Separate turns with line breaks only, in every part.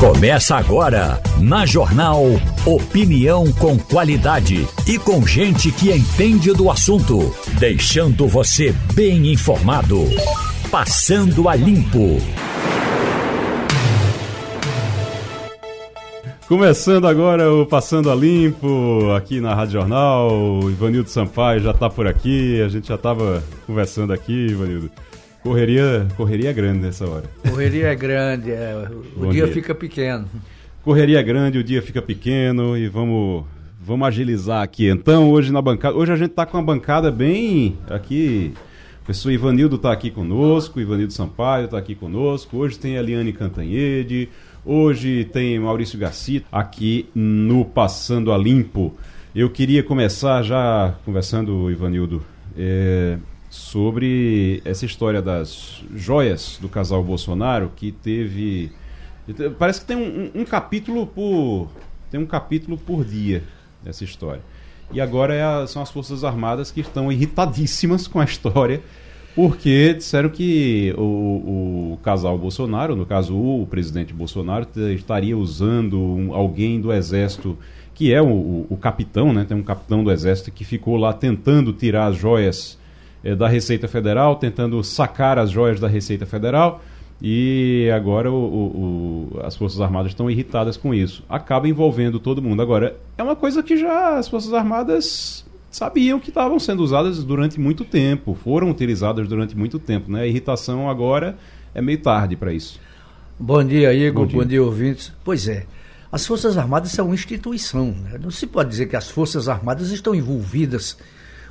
Começa agora, na Jornal Opinião com qualidade e com gente que entende do assunto, deixando você bem informado. Passando a Limpo.
Começando agora o Passando a Limpo, aqui na Rádio Jornal. O Ivanildo Sampaio já está por aqui, a gente já estava conversando aqui, Ivanildo. Correria, correria grande nessa hora.
Correria é grande, é, o dia, dia, fica pequeno.
Correria grande, o dia fica pequeno e vamos, vamos agilizar aqui. Então, hoje na bancada, hoje a gente está com uma bancada bem aqui. O professor Ivanildo está aqui conosco, Ivanildo Sampaio está aqui conosco. Hoje tem a Liane Cantanhede, hoje tem Maurício Garcia aqui no Passando a Limpo. Eu queria começar já conversando, Ivanildo. É, sobre essa história das joias do casal Bolsonaro que teve parece que tem um, um, capítulo por tem um capítulo por dia dessa história e agora é a, são as forças armadas que estão irritadíssimas com a história porque disseram que o, o casal Bolsonaro, no caso o, presidente Bolsonaro, estaria usando um, alguém do exército que é o, o, o capitão, né? Tem um capitão do exército que ficou lá tentando tirar as joias é, da Receita Federal, tentando sacar as joias da Receita Federal. E agora o, o, o, as Forças Armadas estão irritadas com isso. Acaba envolvendo todo mundo. Agora, é uma coisa que já as Forças Armadas sabiam que estavam sendo usadas durante muito tempo, foram utilizadas durante muito tempo. Né? A irritação agora é meio tarde para isso.
Bom dia, Igor. Bom dia. Bom dia, ouvintes. Pois é. As Forças Armadas são uma instituição. Né? Não se pode dizer que as Forças Armadas estão envolvidas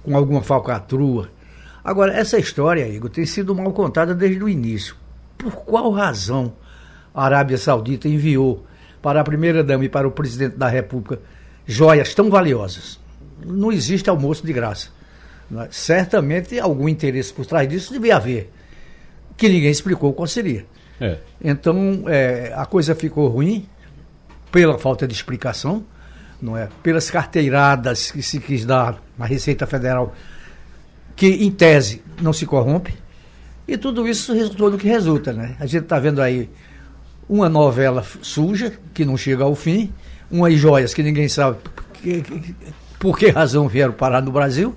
com alguma falcatrua Agora, essa história, Igor, tem sido mal contada desde o início. Por qual razão a Arábia Saudita enviou para a primeira-dama e para o presidente da República joias tão valiosas? Não existe almoço de graça. É? Certamente algum interesse por trás disso devia haver, que ninguém explicou qual seria. É. Então, é, a coisa ficou ruim pela falta de explicação, não é? Pelas carteiradas que se quis dar na Receita Federal que em tese não se corrompe, e tudo isso resultou no que resulta, né? A gente está vendo aí uma novela suja, que não chega ao fim, umas joias que ninguém sabe que, que, por que razão vieram parar no Brasil,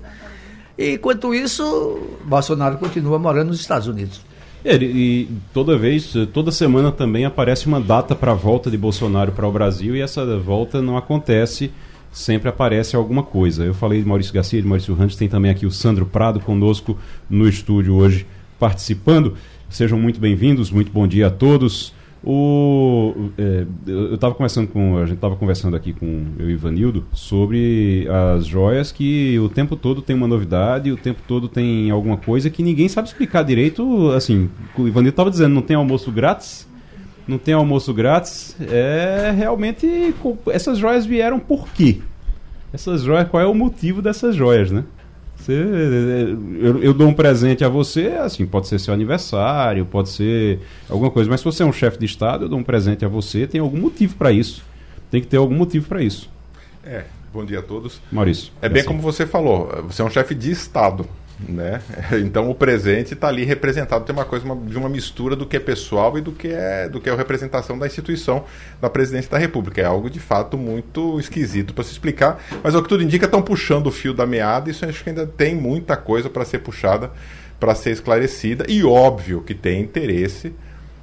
e enquanto isso, Bolsonaro continua morando nos Estados Unidos.
É, e toda vez, toda semana também aparece uma data para a volta de Bolsonaro para o Brasil e essa volta não acontece sempre aparece alguma coisa. Eu falei de Maurício Garcia, de Maurício Rantes, tem também aqui o Sandro Prado conosco no estúdio hoje participando. Sejam muito bem-vindos, muito bom dia a todos. O, é, eu estava conversando com a gente estava conversando aqui com eu e Ivanildo sobre as joias que o tempo todo tem uma novidade, o tempo todo tem alguma coisa que ninguém sabe explicar direito. Assim, o Ivanildo estava dizendo, não tem almoço grátis, não tem almoço grátis. É realmente essas joias vieram por quê? Essas joias, qual é o motivo dessas joias, né? Você, eu, eu, dou um presente a você, assim, pode ser seu aniversário, pode ser alguma coisa, mas se você é um chefe de Estado, eu dou um presente a você, tem algum motivo para isso. Tem que ter algum motivo para isso.
É, bom dia a todos.
Maurício.
É bem assim. como você falou, você é um chefe de Estado. Né? Então o presente está ali representado, tem uma coisa uma, de uma mistura do que é pessoal e do que é do que é a representação da instituição da presidência da República. É algo de fato muito esquisito para se explicar, mas o que tudo indica estão puxando o fio da meada, isso acho que ainda tem muita coisa para ser puxada, para ser esclarecida, e óbvio que tem interesse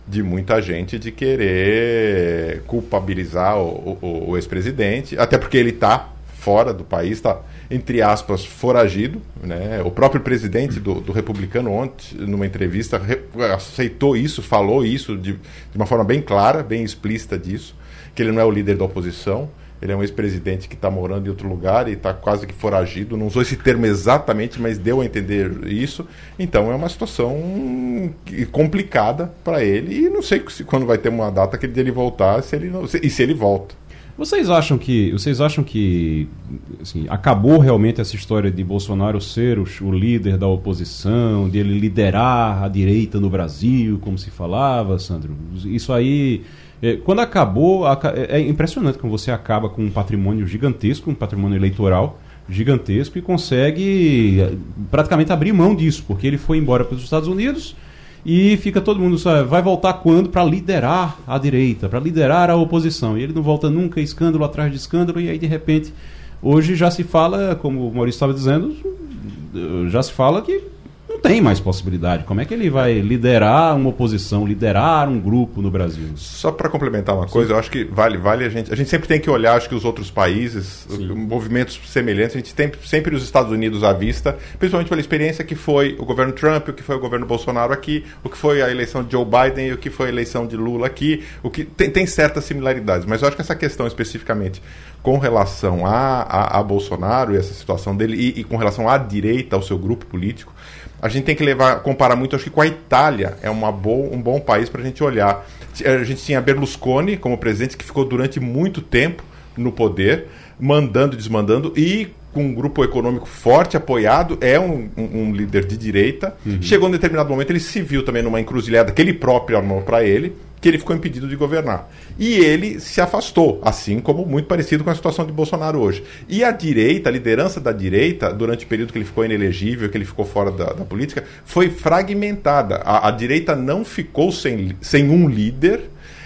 de muita gente de querer culpabilizar o, o, o ex-presidente, até porque ele está fora do país, está entre aspas, foragido. Né? O próprio presidente do, do republicano, ontem, numa entrevista, re, aceitou isso, falou isso de, de uma forma bem clara, bem explícita disso, que ele não é o líder da oposição, ele é um ex-presidente que está morando em outro lugar e está quase que foragido. Não usou esse termo exatamente, mas deu a entender isso. Então é uma situação complicada para ele. E não sei se, quando vai ter uma data que ele voltar se ele não, se, e se ele volta.
Vocês acham que, vocês acham que assim, acabou realmente essa história de Bolsonaro ser o, o, líder da oposição, de ele liderar a direita no Brasil, como se falava, Sandro? Isso aí, é, quando acabou, é, é impressionante como você acaba com um patrimônio gigantesco, um patrimônio eleitoral gigantesco e consegue é, praticamente abrir mão disso, porque ele foi embora para os Estados Unidos e fica todo mundo sabe, vai voltar quando para liderar a direita, para liderar a oposição. E ele não volta nunca, escândalo atrás de escândalo, e aí de repente, hoje já se fala, como o Maurício estava dizendo, já se fala que tem mais possibilidade. Como é que ele vai liderar uma oposição, liderar um grupo no Brasil?
Só para complementar uma coisa, Sim. eu acho que vale, vale a gente. A gente sempre tem que olhar, acho que os outros países, Sim. movimentos semelhantes, a gente tem sempre os Estados Unidos à vista, principalmente pela experiência que foi o governo Trump, o que foi o governo Bolsonaro aqui, o que foi a eleição de Joe Biden e o que foi a eleição de Lula aqui, o que tem, tem certas similaridades. Mas eu acho que essa questão especificamente com relação a, a, a Bolsonaro e essa situação dele e, e com relação à direita, ao seu grupo político, a gente tem que levar, comparar muito, acho que com a Itália é uma boa, um bom país para a gente olhar. A gente tinha Berlusconi como presidente, que ficou durante muito tempo no poder, mandando e desmandando, e com um grupo econômico forte, apoiado, é um, um, um líder de direita. Uhum. Chegou em determinado momento, ele se viu também numa encruzilhada que ele próprio armou para ele, que ele ficou impedido de governar. E ele se afastou, assim como muito parecido com a situação de Bolsonaro hoje. E a direita, a liderança da direita, durante o período que ele ficou inelegível, que ele ficou fora da, da política, foi fragmentada. A, a, direita não ficou sem, sem um líder,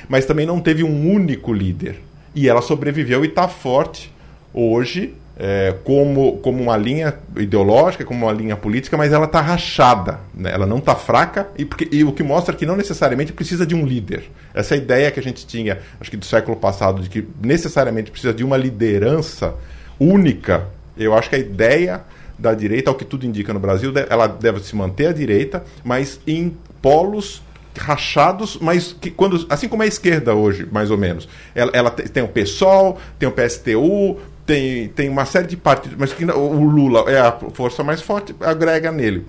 mas também não teve um único líder. E ela sobreviveu e está forte hoje é, como, como uma linha ideológica, como uma linha política, mas ela está rachada, né? ela não está fraca, e, porque, e o que mostra que não necessariamente precisa de um líder. Essa ideia que a gente tinha, acho que do século passado, de que necessariamente precisa de uma liderança única, eu acho que a ideia da direita, ao que tudo indica no Brasil, ela deve se manter à direita, mas em polos rachados, mas que quando assim como é a esquerda hoje, mais ou menos. Ela, ela tem o PSOL, tem o PSTU, tem, tem uma série de partidos, mas que o Lula é a força mais forte, agrega nele.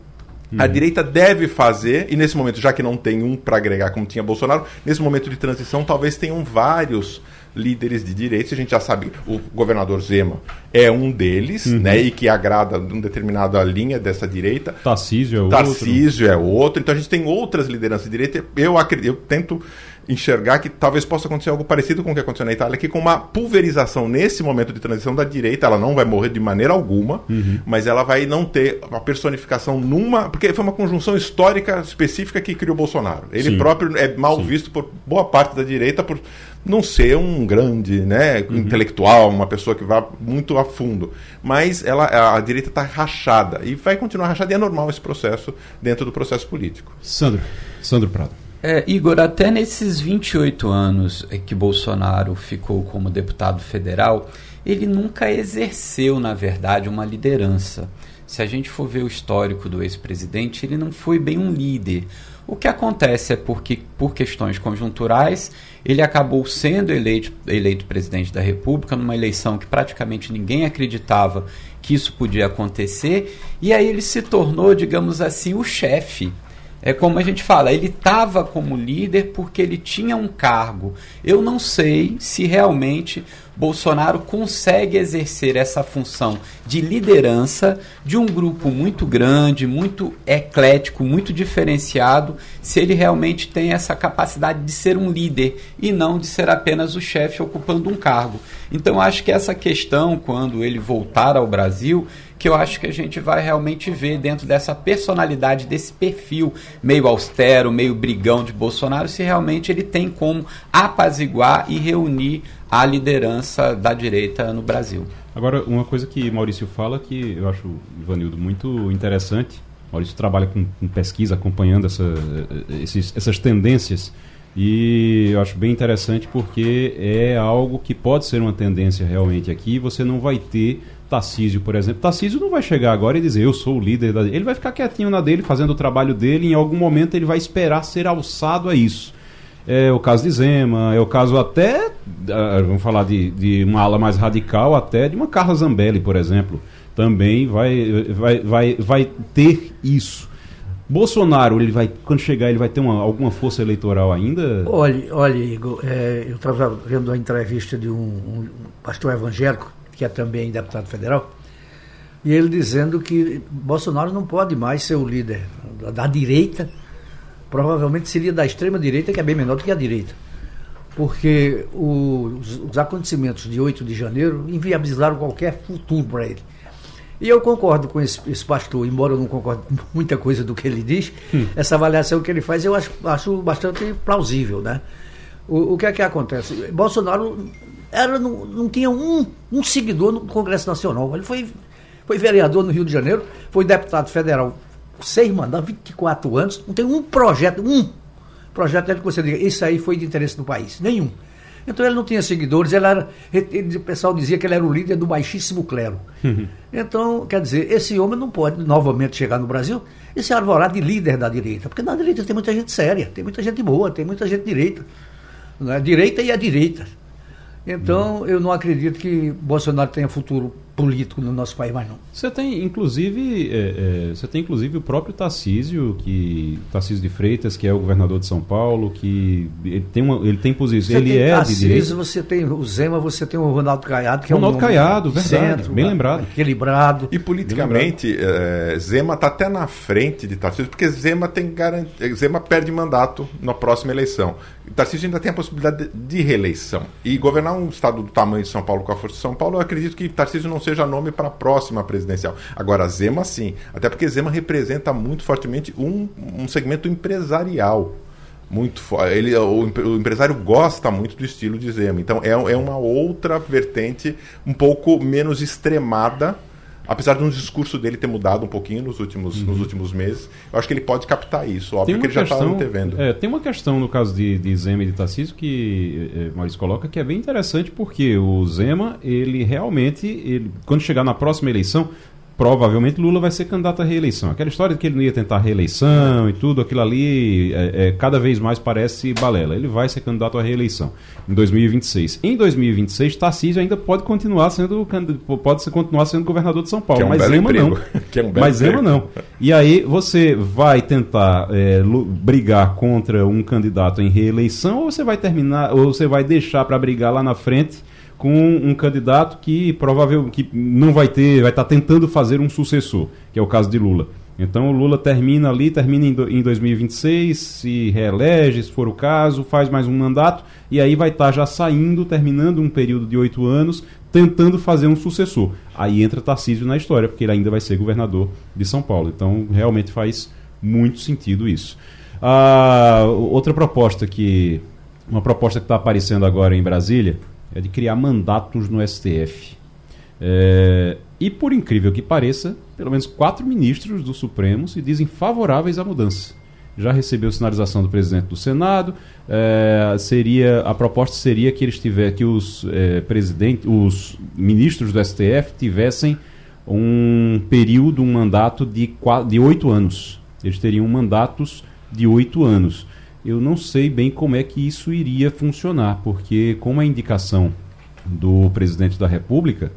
Uhum. A direita deve fazer, e nesse momento, já que não tem um para agregar como tinha Bolsonaro, nesse momento de transição talvez tenham vários líderes de direita, a gente já sabe, o governador Zema é um deles, uhum. né, e que agrada uma determinada linha dessa direita.
Tarcísio é outro.
Tarcísio é outro. Então a gente tem outras lideranças de direita. Eu acredito, eu tento enxergar que talvez possa acontecer algo parecido com o que aconteceu na Itália, que com uma pulverização nesse momento de transição da direita, ela não vai morrer de maneira alguma, uhum. mas ela vai não ter uma personificação numa. Porque foi uma conjunção histórica específica que criou Bolsonaro. Ele Sim. próprio é mal Sim. visto por boa parte da direita por não ser um grande né, uhum. intelectual, uma pessoa que vá muito a fundo. Mas ela, a direita está rachada e vai continuar rachada e é normal esse processo dentro do processo político.
Sandro, Sandro Prado.
É, Igor, até nesses 28 anos que Bolsonaro ficou como deputado federal, ele nunca exerceu, na verdade, uma liderança. Se a gente for ver o histórico do ex-presidente, ele não foi bem um líder. O que acontece é porque, por questões conjunturais, ele acabou sendo eleito, eleito presidente da República numa eleição que praticamente ninguém acreditava que isso podia acontecer, e aí ele se tornou, digamos assim, o chefe é como a gente fala, ele estava como líder porque ele tinha um cargo. Eu não sei se realmente Bolsonaro consegue exercer essa função de liderança de um grupo muito grande, muito eclético, muito diferenciado, se ele realmente tem essa capacidade de ser um líder e não de ser apenas o chefe ocupando um cargo. Então acho que essa questão, quando ele voltar ao Brasil, que eu acho que a gente vai realmente ver dentro dessa personalidade, desse perfil meio austero, meio brigão de Bolsonaro, se realmente ele tem como apaziguar e reunir a liderança da direita no Brasil.
Agora, uma coisa que Maurício fala que eu acho, Ivanildo, muito interessante. Maurício trabalha com, com pesquisa, acompanhando essa, esses, essas tendências. E eu acho bem interessante porque é algo que pode ser uma tendência realmente aqui. Você não vai ter Tarcísio, por exemplo. Tarcísio não vai chegar agora e dizer eu sou o líder da. Ele vai ficar quietinho na dele, fazendo o trabalho dele. E em algum momento ele vai esperar ser alçado a isso. É o caso de Zema, é o caso até, ah, vamos falar de, de uma ala mais radical, até de uma Carla Zambelli, por exemplo. Também vai, vai, vai, vai ter isso. Bolsonaro, ele vai, quando chegar, ele vai ter uma, alguma força eleitoral ainda?
Olha, olha Igor, é, eu estava vendo uma entrevista de um, um, pastor evangélico, que é também deputado federal, e ele dizendo que Bolsonaro não pode mais ser o líder da, da direita, provavelmente seria da extrema direita, que é bem menor do que a direita. Porque os, os acontecimentos de 8 de janeiro inviabilizaram qualquer futuro para ele. E eu concordo com esse, esse, pastor, embora eu não concorde com muita coisa do que ele diz, hum. essa avaliação que ele faz eu acho, acho bastante plausível, né? O, o que é que acontece? Bolsonaro era, não, não tinha um, um seguidor no Congresso Nacional. Ele foi, foi vereador no Rio de Janeiro, foi deputado federal seis mandatos, 24 anos, não tem um projeto, um projeto que você diga, isso aí foi de interesse do país. Nenhum. Então ele não tinha seguidores, ele era, ele, o pessoal dizia que ele era o líder do baixíssimo clero. Uhum. Então, quer dizer, esse homem não pode novamente chegar no Brasil e se arvorar de líder da direita, porque na direita tem muita gente séria, tem muita gente boa, tem muita gente direita. Né? Direita e a direita. Então, eu não acredito que Bolsonaro tenha futuro político no nosso país mais não.
Você tem inclusive é, é, você tem inclusive o próprio Tarcísio que Tarcísio de Freitas que é o governador de São Paulo que ele tem uma ele tem posição ele é
Tarcísio,
de direita.
você tem o Zema você tem o Ronaldo Caiado que
Ronaldo
é um
Caiado verdade centro, bem lembrado
equilibrado
e politicamente lembrado. É, Zema está até na frente de Tarcísio porque Zema tem garant... Zema perde mandato na próxima eleição Tarcísio ainda tem a possibilidade de reeleição e governar um estado do tamanho de São Paulo com a força de São Paulo eu acredito que Tarcísio não seja nome para a próxima presidencial. Agora, Zema sim. Até porque Zema representa muito fortemente um, um segmento empresarial muito ele o, o, empresário gosta muito do estilo de Zema então é, é uma outra vertente um pouco menos extremada apesar de um discurso dele ter mudado um pouquinho nos últimos, uhum. nos últimos meses, eu acho que ele pode captar isso. Óbvio que ele questão, já está antevendo.
É, tem uma questão no caso de, de Zema e de Tarcísio que é, Maurício coloca que é bem interessante porque o Zema, ele realmente, ele, quando chegar na próxima eleição, provavelmente Lula vai ser candidato à reeleição. Aquela história de que ele não ia tentar reeleição e tudo, aquilo ali, é, é, cada vez mais parece balela. Ele vai ser candidato à reeleição em 2026. Em 2026, Tarcísio ainda pode continuar sendo pode continuar sendo governador de São Paulo, é um mas Zema não.
É um
mas Zema não. E aí você vai tentar é, brigar contra um candidato em reeleição ou você vai terminar ou você vai deixar para brigar lá na frente? Com um candidato que provavelmente que não vai ter, vai estar tá tentando fazer um sucessor, que é o caso de Lula. Então o Lula termina ali, termina em, em 2026, se reelege, se for o caso, faz mais um mandato e aí vai estar tá já saindo, terminando um período de oito anos, tentando fazer um sucessor. Aí entra Tarcísio na história, porque ele ainda vai ser governador de São Paulo. Então realmente faz muito sentido isso. Ah, outra proposta que uma proposta que está aparecendo agora em Brasília é de criar mandatos no STF. É, e por incrível que pareça, pelo menos quatro ministros do Supremo se dizem favoráveis à mudança. Já recebeu sinalização do presidente do Senado. É, seria a proposta seria que eles tiver que os é, presidentes, os ministros do STF tivessem um período, um mandato de de oito anos. Eles teriam mandatos de oito anos eu não sei bem como é que isso iria funcionar, porque com a indicação do presidente da República,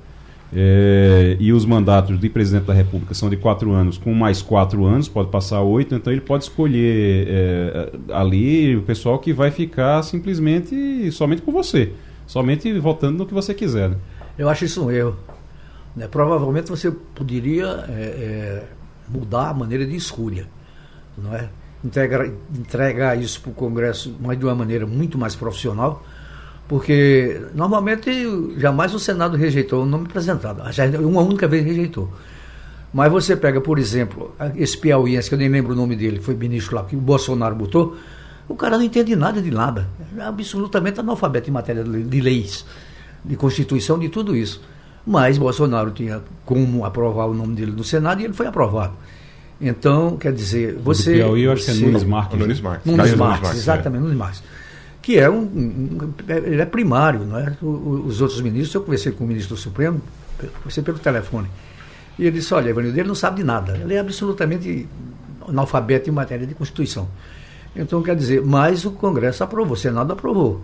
é, e os mandatos de presidente da República são de quatro anos, com mais quatro anos, pode passar oito, então ele pode escolher é, ali o pessoal que vai ficar simplesmente somente com você, somente votando no que você quiser. Né?
Eu acho isso um erro. Né? Provavelmente você poderia é, mudar a maneira de escolha, não é? Entregar, entregar isso para o Congresso mas de uma maneira muito mais profissional, porque normalmente jamais o Senado rejeitou o nome apresentado, uma única vez rejeitou. Mas você pega, por exemplo, esse piauiense, que eu nem lembro o nome dele, foi ministro lá, que o Bolsonaro botou, o cara não entende nada de nada, é absolutamente analfabeto em matéria de leis, de Constituição, de tudo isso. Mas Bolsonaro tinha como aprovar o nome dele no Senado e ele foi aprovado. Então, quer dizer, você.
Do Piauí, eu acho que é Nunes Marques.
Nunes Marques.
Nunes Marques, Marques exatamente, é. Nunes Marques. Que é um, um, Ele é primário, não é? Os outros ministros, eu conversei com o ministro do Supremo, conversei pelo telefone. E ele disse: olha, Evanildo, ele não sabe de nada. Ele é absolutamente analfabeto em matéria de Constituição. Então, quer dizer, mas o Congresso aprovou, o Senado aprovou.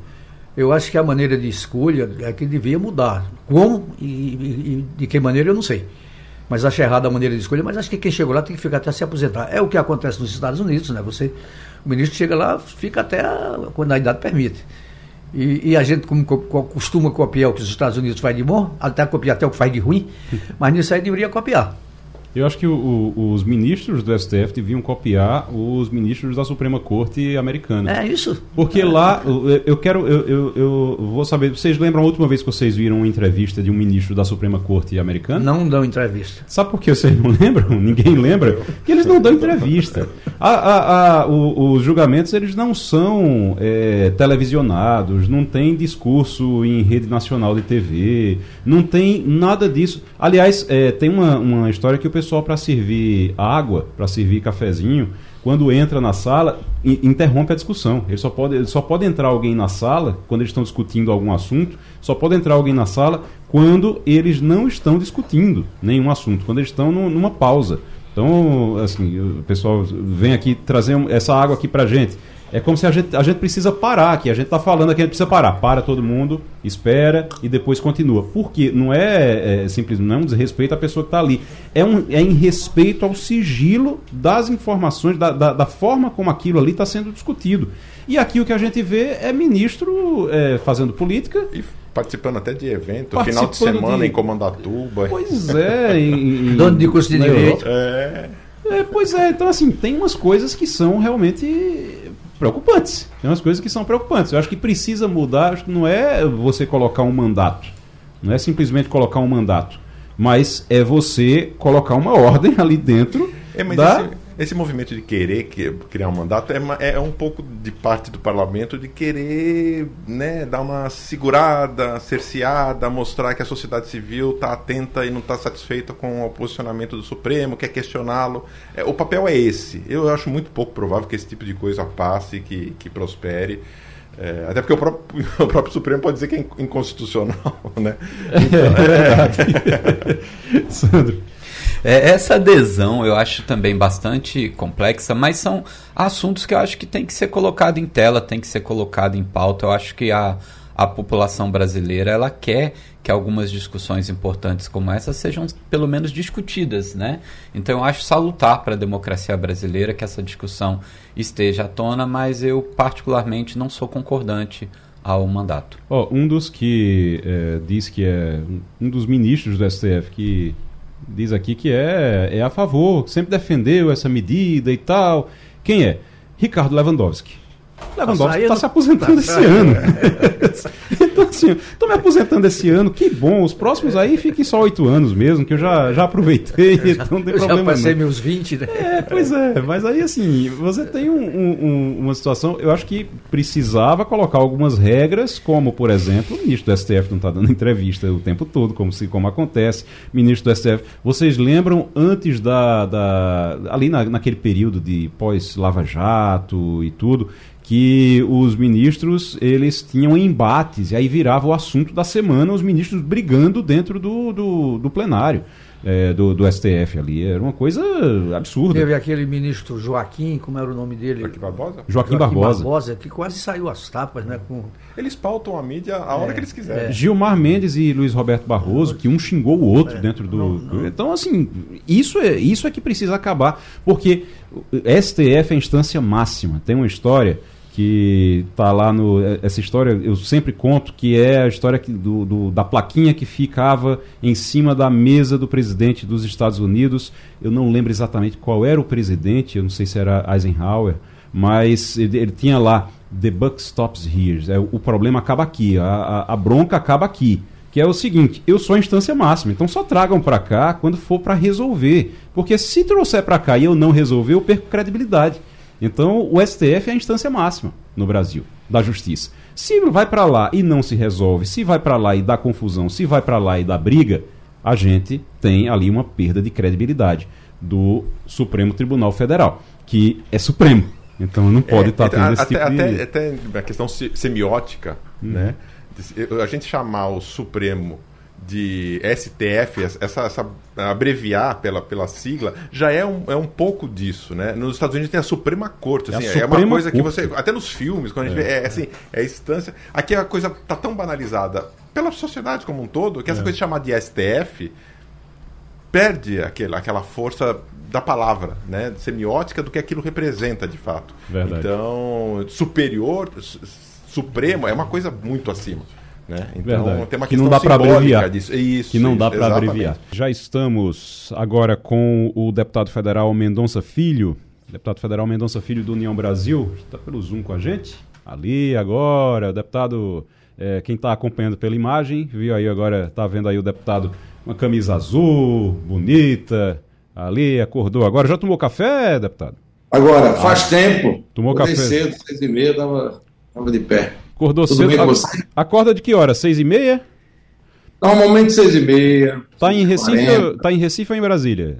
Eu acho que a maneira de escolha é que devia mudar. Como e, e, e de que maneira eu não sei mas acho errada a maneira de escolha, mas acho que quem chegou lá tem que ficar até se aposentar. É o que acontece nos Estados Unidos, né? Você, o ministro chega lá, fica até a, quando a idade permite. E, e, a gente como, costuma copiar o que os Estados Unidos fazem de bom, até copiar até o que faz de ruim, mas nisso aí deveria copiar.
Eu acho que o, o, os ministros do STF deviam copiar os ministros da Suprema Corte americana.
É isso.
Porque
é.
lá, eu quero, eu, eu, eu, vou saber, vocês lembram a última vez que vocês viram uma entrevista de um ministro da Suprema Corte americana?
Não dão entrevista.
Sabe por que vocês não lembram? Ninguém lembra? Que eles não dão entrevista. A, a, a, o, os julgamentos, eles não são é, televisionados, não tem discurso em rede nacional de TV, não tem nada disso. Aliás, é, tem uma, uma história que o pessoal, para servir água, para servir cafezinho, quando entra na sala, interrompe a discussão. Ele só pode, só pode entrar alguém na sala, quando eles estão discutindo algum assunto, só pode entrar alguém na sala quando eles não estão discutindo nenhum assunto, quando eles estão no, numa pausa. Então, assim, o pessoal vem aqui trazer essa água aqui pra gente. É como se a gente, a gente precisa parar aqui. A gente está falando aqui, a gente precisa parar. Para todo mundo, espera e depois continua. Porque não é, é simplesmente não é um desrespeito à pessoa que está ali. É, um, é em respeito ao sigilo das informações, da, da, da forma como aquilo ali está sendo discutido. E aqui o que a gente vê é ministro é, fazendo política.
E participando até de evento, final de semana de... em Comandatuba.
Pois é. em,
Dono de curso de direito.
É. é. Pois é, então assim, tem umas coisas que são realmente preocupantes. Tem umas coisas que são preocupantes. Eu acho que precisa mudar, acho que não é você colocar um mandato. Não é simplesmente colocar um mandato. Mas é você colocar uma ordem ali dentro
é, da... Esse esse movimento de querer criar um mandato é, é um pouco de parte do parlamento de querer né, dar uma segurada, cerceada, mostrar que a sociedade civil está atenta e não está satisfeita com o posicionamento do Supremo, quer questioná-lo. É, o papel é esse. Eu acho muito pouco provável que esse tipo de coisa passe, que, que prospere. É, até porque o próprio, o próprio, Supremo pode dizer que é inconstitucional, né?
Então, é, Sandro. É, essa adesão eu acho também bastante complexa, mas são assuntos que eu acho que tem que ser colocado em tela, tem que ser colocado em pauta. Eu acho que a, a população brasileira ela quer que algumas discussões importantes como essa sejam pelo menos discutidas, né? Então eu acho salutar para a democracia brasileira que essa discussão esteja à tona, mas eu particularmente não sou concordante ao mandato.
Oh, um dos que é, diz que é um dos ministros do STF que diz aqui que é, é a favor, sempre defendeu essa medida e tal. Quem é? Ricardo Lewandowski. Lewandowski está se aposentando tá esse ano. então, assim, estou me aposentando esse ano, que bom. Os próximos aí fiquem só oito anos mesmo, que eu já, já aproveitei, então não tem eu problema.
Já passei não. meus 20, né?
É, pois é. Mas aí, assim, você tem um, um, uma situação, eu acho que precisava colocar algumas regras, como, por exemplo, o ministro do STF não está dando entrevista o tempo todo, como, se, como acontece. Ministro do STF, vocês lembram antes da. da ali na, naquele período de pós-Lava Jato e tudo, que os ministros eles tinham embates e aí virava o assunto da semana os ministros brigando dentro do, do, do plenário é, do, do, STF ali. Era uma coisa absurda.
Teve aquele ministro Joaquim, como era o nome dele?
Joaquim Barbosa?
Joaquim, Joaquim Barbosa.
Barbosa. que quase saiu às tapas, né? Com...
Eles pautam a mídia a hora é, que eles quiserem. É.
Gilmar Mendes e Luiz Roberto Barroso, que um xingou o outro é, dentro do. Não, não. Então, assim, isso é, isso é que precisa acabar. Porque STF é a instância máxima. Tem uma história que está lá no. É, essa história eu sempre conto que é a história que, do, do, da plaquinha que ficava em cima da mesa do presidente dos Estados Unidos. Eu não lembro exatamente qual era o presidente, eu não sei se era Eisenhower, mas ele, ele tinha lá The buck stops here. É, o problema acaba aqui, a, a, a bronca acaba aqui. Que é o seguinte, eu sou a instância máxima, então só tragam para cá quando for para resolver. Porque se trouxer para cá e eu não resolver, eu perco credibilidade. Então, o STF é a instância máxima no Brasil da justiça. Se vai para lá e não se resolve, se vai para lá e dá confusão, se vai para lá e dá briga, a gente tem ali uma perda de credibilidade do Supremo Tribunal Federal, que é supremo. Então não pode estar é, tá tendo esse
até,
tipo
de... Até, até a questão semiótica, uhum. né? A gente chamar o Supremo de STF, essa, essa, abreviar pela, pela sigla, já é um, é um pouco disso, né? Nos Estados Unidos tem a Suprema Corte, assim, é, é uma coisa Corte. que você, até nos filmes, quando a gente é. vê, é assim, é a instância, aqui a coisa tá tão banalizada pela sociedade como um todo, que essa é. coisa de chamar de STF perde aquela, aquela força da palavra, né? Semiótica do que aquilo representa de fato. Verdade. Então, superior, supremo é uma coisa muito acima.
Né? Então Verdade. tem uma que não dá para abreviar.
Disso. Isso,
que não dá para abreviar. Já estamos agora com o deputado federal Mendonça Filho, deputado federal Mendonça Filho do União Brasil, está pelo Zoom com a gente. Ali agora, o deputado, é, quem está acompanhando pela imagem, viu aí agora, está vendo aí o deputado uma camisa azul, bonita, ali, acordou agora. Já tomou café, deputado?
Agora, faz ah, tempo.
Tomou café?
cedo, seis e meia, estava tava de pé.
Acordou Tudo cedo? Você? Acorda de que hora? Seis e meia?
Normalmente seis e meia.
Tá em Recife, tá em Recife ou em Brasília?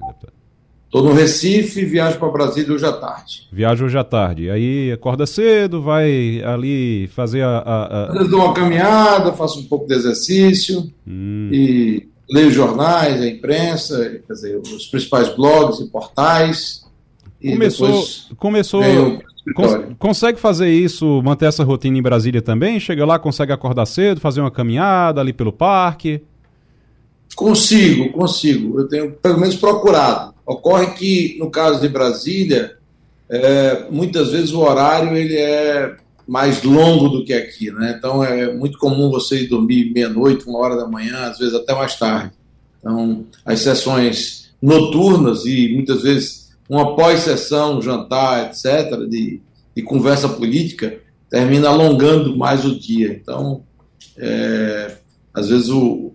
Estou no Recife, viajo para Brasília hoje à tarde.
Viajo hoje à tarde. Aí acorda cedo, vai ali fazer a. a,
a... dou uma caminhada, faço um pouco de exercício hum. e leio jornais, a imprensa, quer dizer, os principais blogs e portais.
Começou. começou Cons consegue fazer isso, manter essa rotina em Brasília também? Chega lá, consegue acordar cedo, fazer uma caminhada ali pelo parque?
Consigo, consigo. Eu tenho pelo menos procurado. Ocorre que, no caso de Brasília, é, muitas vezes o horário ele é mais longo do que aqui, né? Então é muito comum você ir dormir meia-noite, uma hora da manhã, às vezes até mais tarde. Então, as sessões noturnas e muitas vezes uma pós-sessão, um jantar, etc., de, de conversa política, termina alongando mais o dia. Então, é, às vezes, o,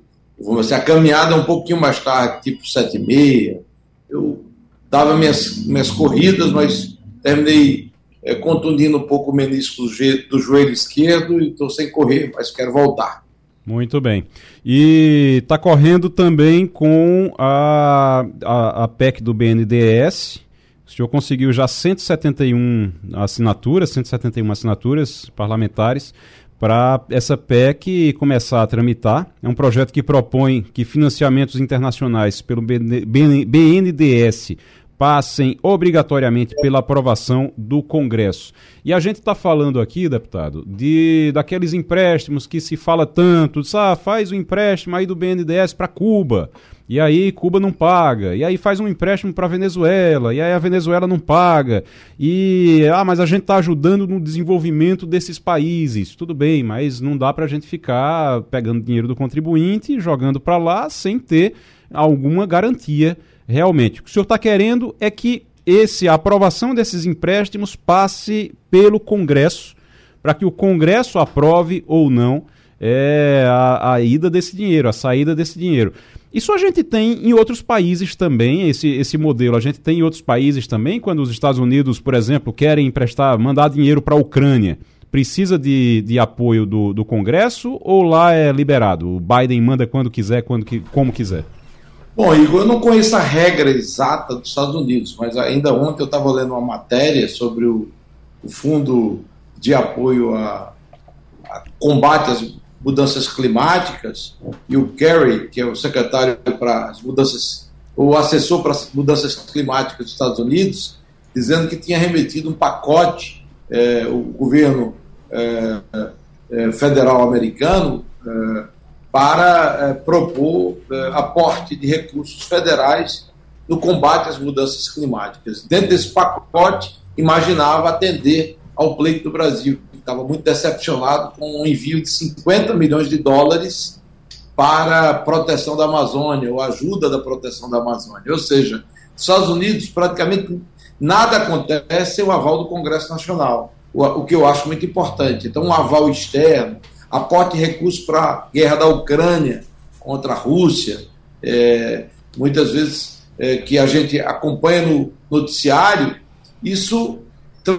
assim, a caminhada é um pouquinho mais tarde, tipo sete e meia. Eu dava minhas, minhas corridas, mas terminei é, contundindo um pouco o menisco do, do joelho esquerdo e estou sem correr, mas quero voltar.
Muito bem. E está correndo também com a, a, a, PEC do BNDES. O senhor conseguiu já 171 assinaturas, 171 assinaturas parlamentares para essa PEC começar a tramitar. É um projeto que propõe que financiamentos internacionais pelo BNDES passem obrigatoriamente pela aprovação do Congresso. E a gente está falando aqui, deputado, de daqueles empréstimos que se fala tanto, ah, faz o empréstimo aí do BNDES para Cuba, e aí Cuba não paga, e aí faz um empréstimo para Venezuela, e aí a Venezuela não paga, e ah, mas a gente está ajudando no desenvolvimento desses países, tudo bem, mas não dá para a gente ficar pegando dinheiro do contribuinte e jogando para lá sem ter alguma garantia realmente. O que o senhor está querendo é que esse, a aprovação desses empréstimos passe pelo Congresso, para que o Congresso aprove ou não é, a, a ida desse dinheiro, a saída desse dinheiro. Isso a gente tem em outros países também, esse, esse modelo. A gente tem em outros países também, quando os Estados Unidos, por exemplo, querem emprestar, mandar dinheiro para a Ucrânia. Precisa de, de apoio do, do Congresso ou lá é liberado? O Biden manda quando quiser, quando, como quiser?
Bom, Igor, eu não conheço a regra exata dos Estados Unidos, mas ainda ontem eu estava lendo uma matéria sobre o, o Fundo de Apoio a, a, Combate às Mudanças Climáticas e o Kerry, que é o secretário para as mudanças, o assessor para as mudanças climáticas dos Estados Unidos, dizendo que tinha remetido um pacote, é, o governo é, é, federal americano para é, propor é, aporte de recursos federais no combate às mudanças climáticas. Dentro desse pacote, imaginava atender ao pleito do Brasil, que estava muito decepcionado com o envio de 50 milhões de dólares para a proteção da Amazônia, ou ajuda da proteção da Amazônia. Ou seja, nos Estados Unidos, praticamente nada acontece sem o aval do Congresso Nacional, o que eu acho muito importante. Então, um aval externo, aporte recursos para a guerra da Ucrânia contra a Rússia, é, muitas vezes é, que a gente acompanha no noticiário, isso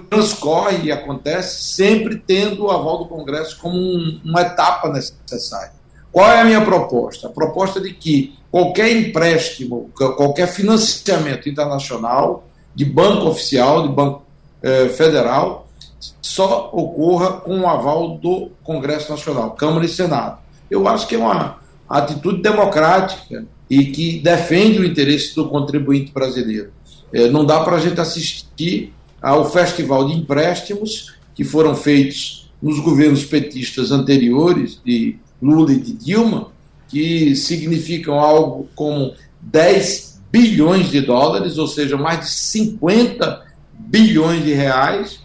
transcorre e acontece sempre tendo o aval do Congresso como um, uma etapa necessária. Qual é a minha proposta? A proposta de que qualquer empréstimo, qualquer financiamento internacional de banco oficial, de banco eh, federal, só ocorra com o aval do Congresso Nacional, Câmara e Senado. Eu acho que é uma atitude democrática e que defende o interesse do contribuinte brasileiro. É, não dá para a gente assistir ao festival de empréstimos que foram feitos nos governos petistas anteriores, de Lula e de Dilma, que significam algo como 10 bilhões de dólares, ou seja, mais de 50 bilhões de reais,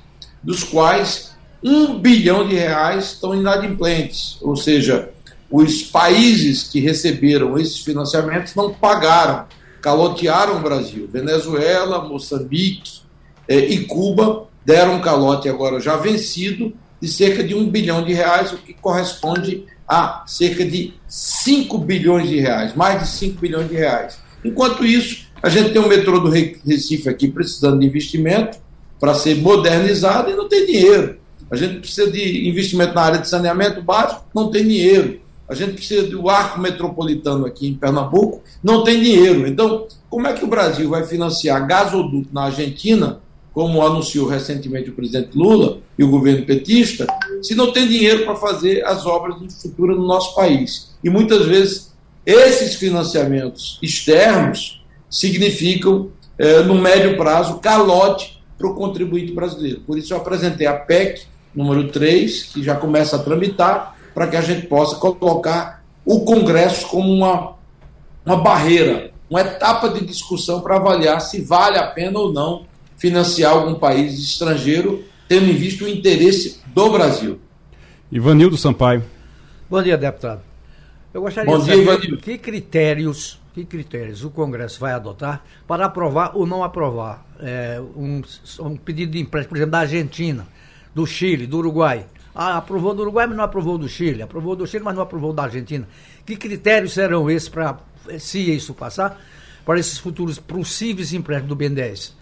dos quais um bilhão de reais estão inadimplentes, ou seja, os países que receberam esses financiamentos não pagaram, calotearam o Brasil. Venezuela, Moçambique eh, e Cuba deram um calote agora já vencido de cerca de um bilhão de reais, o que corresponde a cerca de 5 bilhões de reais, mais de 5 bilhões de reais. Enquanto isso, a gente tem o metrô do Recife aqui precisando de investimento para ser modernizado e não tem dinheiro. A gente precisa de investimento na área de saneamento básico, não tem dinheiro. A gente precisa do arco metropolitano aqui em Pernambuco, não tem dinheiro. Então, como é que o Brasil vai financiar gasoduto na Argentina, como anunciou recentemente o presidente Lula e o governo petista, se não tem dinheiro para fazer as obras de infraestrutura no nosso país? E muitas vezes esses financiamentos externos significam, é, no médio prazo, calote para o contribuinte brasileiro. Por isso eu apresentei a PEC número 3, que já começa a tramitar, para que a gente possa colocar o Congresso como uma, uma barreira, uma etapa de discussão para avaliar se vale a pena ou não financiar algum país estrangeiro, tendo em vista o interesse do Brasil.
Ivanildo Sampaio.
Bom dia, deputado. Eu gostaria Bom de saber Ivanildo. que critérios, que critérios o Congresso vai adotar para aprovar ou não aprovar é, um, um pedido de empréstimo, por exemplo, da Argentina do Chile, do Uruguai. Ah, aprovou do Uruguai, mas não aprovou do Chile. Aprovou do Chile, mas não aprovou da Argentina. Que critérios serão esses para, se isso passar, para esses futuros possíveis empréstimos do BNDES?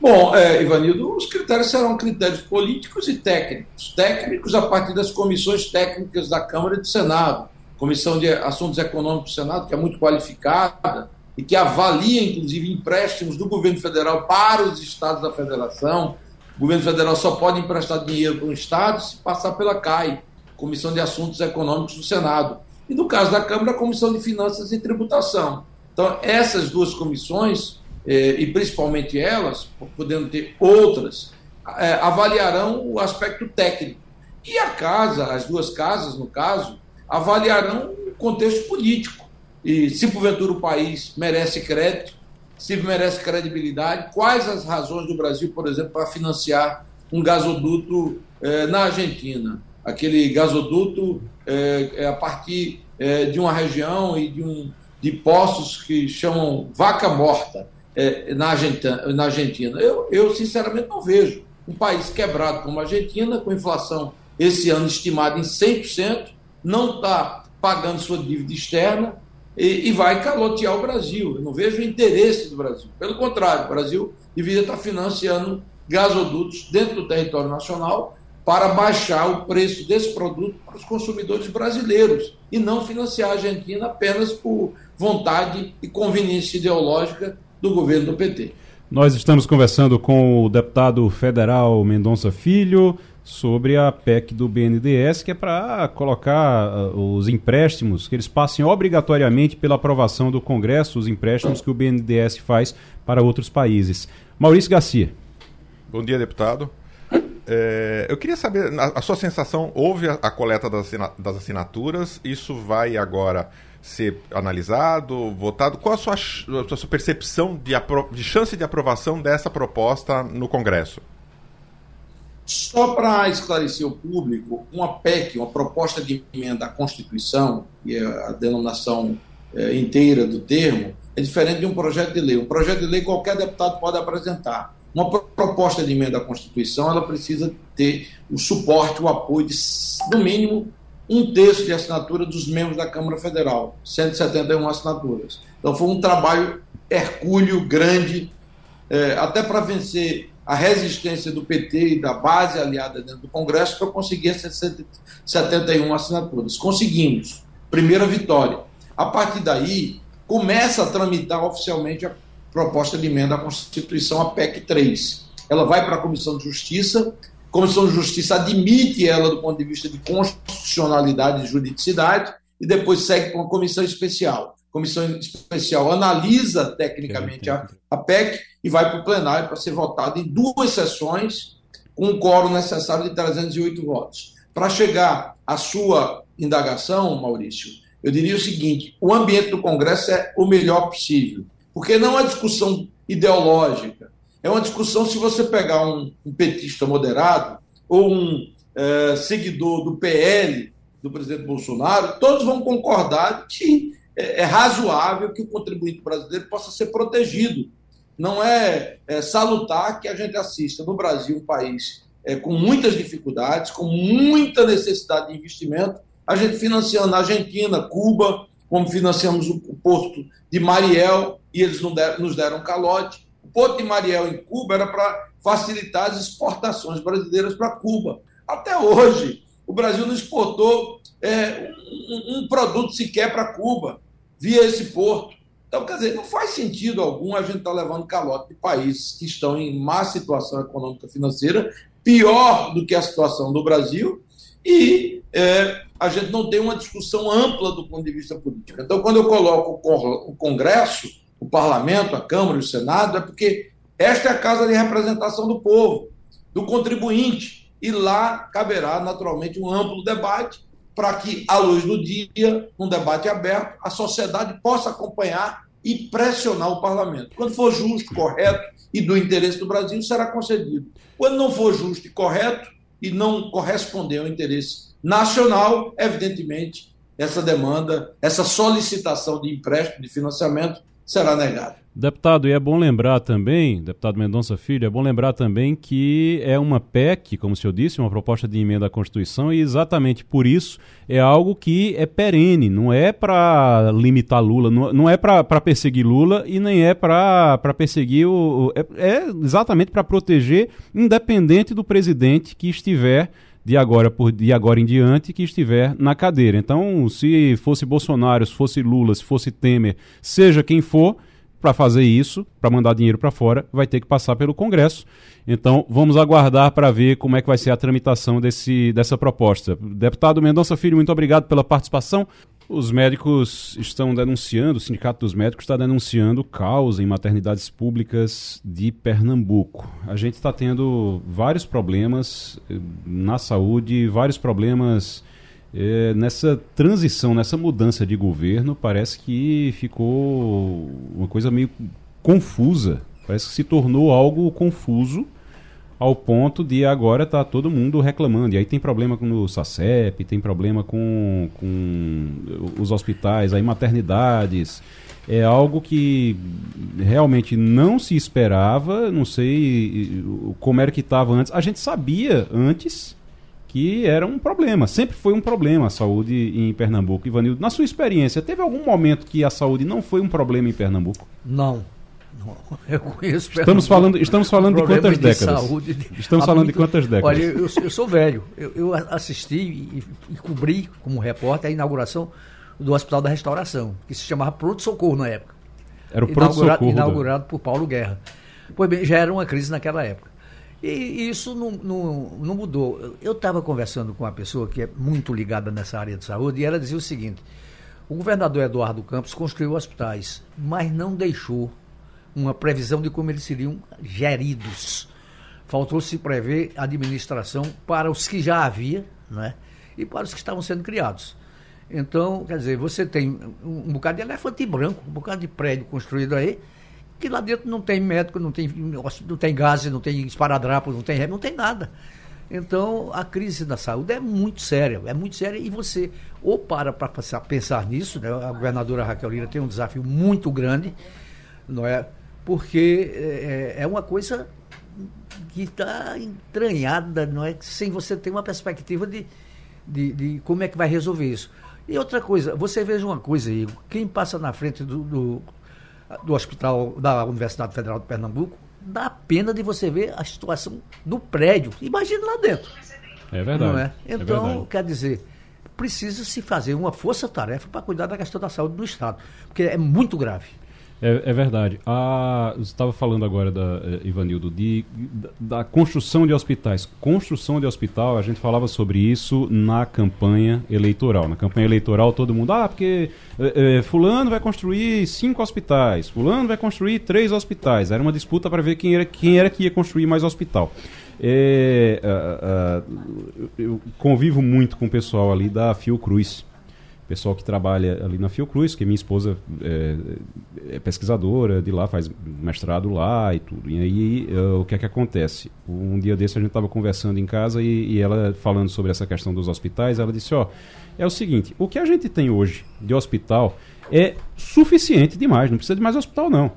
Bom, é, Ivanildo, os critérios serão critérios políticos e técnicos. Técnicos a partir das comissões técnicas da Câmara e do Senado. Comissão de Assuntos Econômicos do Senado, que é muito qualificada e que avalia, inclusive, empréstimos do governo federal para os estados da federação, o governo federal só pode emprestar dinheiro para um Estado se passar pela CAI, Comissão de Assuntos Econômicos do Senado. E no caso da Câmara, a Comissão de Finanças e Tributação. Então, essas duas comissões, eh, e principalmente elas, podendo ter outras, eh, avaliarão o aspecto técnico. E a casa, as duas casas, no caso, avaliarão o contexto político. E se porventura o país merece crédito, se merece credibilidade, quais as razões do Brasil, por exemplo, para financiar um gasoduto eh, na Argentina. Aquele gasoduto eh, é a partir eh, de uma região e de, um, de postos que chamam vaca morta na Argentina. Na Argentina. Eu, eu, sinceramente, não vejo um país quebrado como a Argentina, com inflação esse ano estimada em 100%, não está pagando sua dívida externa, e, e, vai calotear o Brasil. Eu não vejo o interesse do Brasil. Pelo contrário, o Brasil deveria estar financiando gasodutos dentro do território nacional para baixar o preço desse produto para os consumidores brasileiros e não financiar a Argentina apenas por vontade e conveniência ideológica do governo do PT.
Nós estamos conversando com o deputado federal Mendonça Filho, sobre a PEC do BNDES, que é para colocar uh, os empréstimos, que eles passem obrigatoriamente pela aprovação do Congresso, os empréstimos que o BNDES faz para outros países. Maurício Garcia.
Bom dia, deputado. É, eu queria saber, a, sua sensação, houve a, a coleta das, das, assinaturas, isso vai agora ser analisado, votado? Qual a sua, a sua percepção de, de chance de aprovação dessa proposta no Congresso?
Só para esclarecer o público, uma PEC, uma proposta de emenda à Constituição, que é a denominação é, inteira do termo, é diferente de um projeto de lei. Um projeto de lei qualquer deputado pode apresentar. Uma proposta de emenda à Constituição, ela precisa ter o suporte, o apoio de, no mínimo, um terço de assinatura dos membros da Câmara Federal, 171 assinaturas. Então foi um trabalho hercúleo, grande, é, até para vencer a resistência do PT e da base aliada dentro do Congresso para conseguir 71 assinaturas. Conseguimos. Primeira vitória. A partir daí, começa a tramitar oficialmente a proposta de emenda à Constituição, a PEC 3. Ela vai para a Comissão de Justiça, a Comissão de Justiça admite ela do ponto de vista de constitucionalidade e juridicidade, e depois segue para uma comissão especial comissão especial analisa tecnicamente a, a PEC e vai para o plenário para ser votado em duas sessões, com um quórum necessário de 308 votos. Para chegar à sua indagação, Maurício, eu diria o seguinte: o ambiente do Congresso é o melhor possível, porque não é uma discussão ideológica, é uma discussão se você pegar um, um petista moderado ou um é, seguidor do PL do presidente Bolsonaro, todos vão concordar que é, é razoável que o contribuinte brasileiro possa ser protegido. Não é, é salutar que a gente assista no Brasil, um país é, com muitas dificuldades, com muita necessidade de investimento, a gente financiando a Argentina, Cuba, como financiamos o, o posto de Mariel, e eles nos deram calote. O porto de Mariel em Cuba era para facilitar as exportações brasileiras para Cuba. Até hoje, o Brasil não exportou é, um, um produto sequer para Cuba via esse porto. Então, quer dizer, não faz sentido algum a gente estar tá levando calote de países que estão em má situação econômica financeira, pior do que a situação do Brasil, e é, a gente não tem uma discussão ampla do ponto de vista político. Então, quando eu coloco o Congresso, o Parlamento, a Câmara e o Senado, é porque esta é a casa de representação do povo, do contribuinte, e lá caberá naturalmente um amplo debate para que, à luz do dia, um debate aberto, a sociedade possa acompanhar e pressionar o parlamento. Quando for justo, correto e do interesse do Brasil, será concedido. Quando não for justo e correto e não corresponder ao interesse nacional, evidentemente, essa demanda, essa solicitação de empréstimo, de financiamento, será negada.
Deputado, e é bom lembrar também, deputado Mendonça Filho, é bom lembrar também que é uma PEC, como o senhor disse, uma proposta de emenda à Constituição, e exatamente por isso é algo que é perene, não é para limitar Lula, não, não é para perseguir Lula e nem é para perseguir o. É, é exatamente para proteger, independente do presidente que estiver de agora por de agora em diante que estiver na cadeira. Então, se fosse Bolsonaro, se fosse Lula, se fosse Temer, seja quem for, para fazer isso, para mandar dinheiro para fora, vai ter que passar pelo Congresso. Então, vamos aguardar para ver como é que vai ser a tramitação desse, dessa proposta. Deputado Mendonça Filho, muito obrigado pela participação. Os médicos estão denunciando, o Sindicato dos Médicos está denunciando caos em maternidades públicas de Pernambuco. A gente está tendo vários problemas eh, na saúde, vários problemas é, nessa transição, nessa mudança de governo, parece que ficou uma coisa meio confusa. Parece que se tornou algo confuso ao ponto de agora tá todo mundo reclamando. E aí tem problema com o SACEP, tem problema com, com os hospitais, aí maternidades. É algo que realmente não se esperava, não sei como era que estava antes. A gente sabia antes que era um problema, sempre foi um problema a saúde em Pernambuco. Ivanildo, na sua experiência, teve algum momento que a saúde não foi um problema em Pernambuco?
Não. Não eu conheço
Estamos falando, estamos falando de quantas de décadas? Saúde, estamos falando muito, de quantas décadas?
Olha, eu, eu sou velho. Eu, eu assisti e, e, cobri como repórter a inauguração do Hospital da Restauração, que se chamava Pronto Socorro na época.
Era o Pronto Socorro.
Inaugurado por Paulo Guerra. Pois bem, já era uma crise naquela época. E isso não, não, não mudou. Eu estava conversando com uma pessoa que é muito ligada nessa área de saúde e ela dizia o seguinte: o governador Eduardo Campos construiu hospitais, mas não deixou uma previsão de como eles seriam geridos. Faltou se prever administração para os que já havia né, e para os que estavam sendo criados. Então, quer dizer, você tem um, bocado de elefante branco, um bocado de prédio construído aí, que lá dentro não tem médico, não tem, não tem gás, não tem esparadrapo, não tem não tem nada. Então, a crise da saúde é muito séria, é muito séria e você ou para para pensar nisso, né? a governadora Raquel Lira tem um desafio muito grande, não é? Porque é, é, é uma coisa que está entranhada, não é? Sem você ter uma perspectiva de, de, de, como é que vai resolver isso. E outra coisa, você veja uma coisa aí, quem passa na frente do, do do Hospital da Universidade Federal de Pernambuco, dá pena de você ver a situação do prédio. Imagina lá dentro.
É verdade.
É? Então, é verdade. quer dizer, precisa se fazer uma força-tarefa para cuidar da questão da saúde do Estado, porque é muito grave.
É, é verdade. A, você estava falando agora, da, eh, Ivanildo, de, da, da, construção de hospitais. Construção de hospital, a gente falava sobre isso na campanha eleitoral. Na campanha eleitoral, todo mundo, ah, porque é, é, Fulano vai construir cinco hospitais, Fulano vai construir três hospitais. Era uma disputa para ver quem era, quem era que ia construir mais hospital. É, eu convivo muito com o pessoal ali da Fiocruz pessoal que trabalha ali na Fiocruz, que minha esposa é, é, pesquisadora de lá, faz mestrado lá e tudo. E aí uh, o que é que acontece? Um dia desse a gente estava conversando em casa e, e, ela falando sobre essa questão dos hospitais, ela disse, ó, é o seguinte, o que a gente tem hoje de hospital é suficiente demais, não precisa de mais hospital não.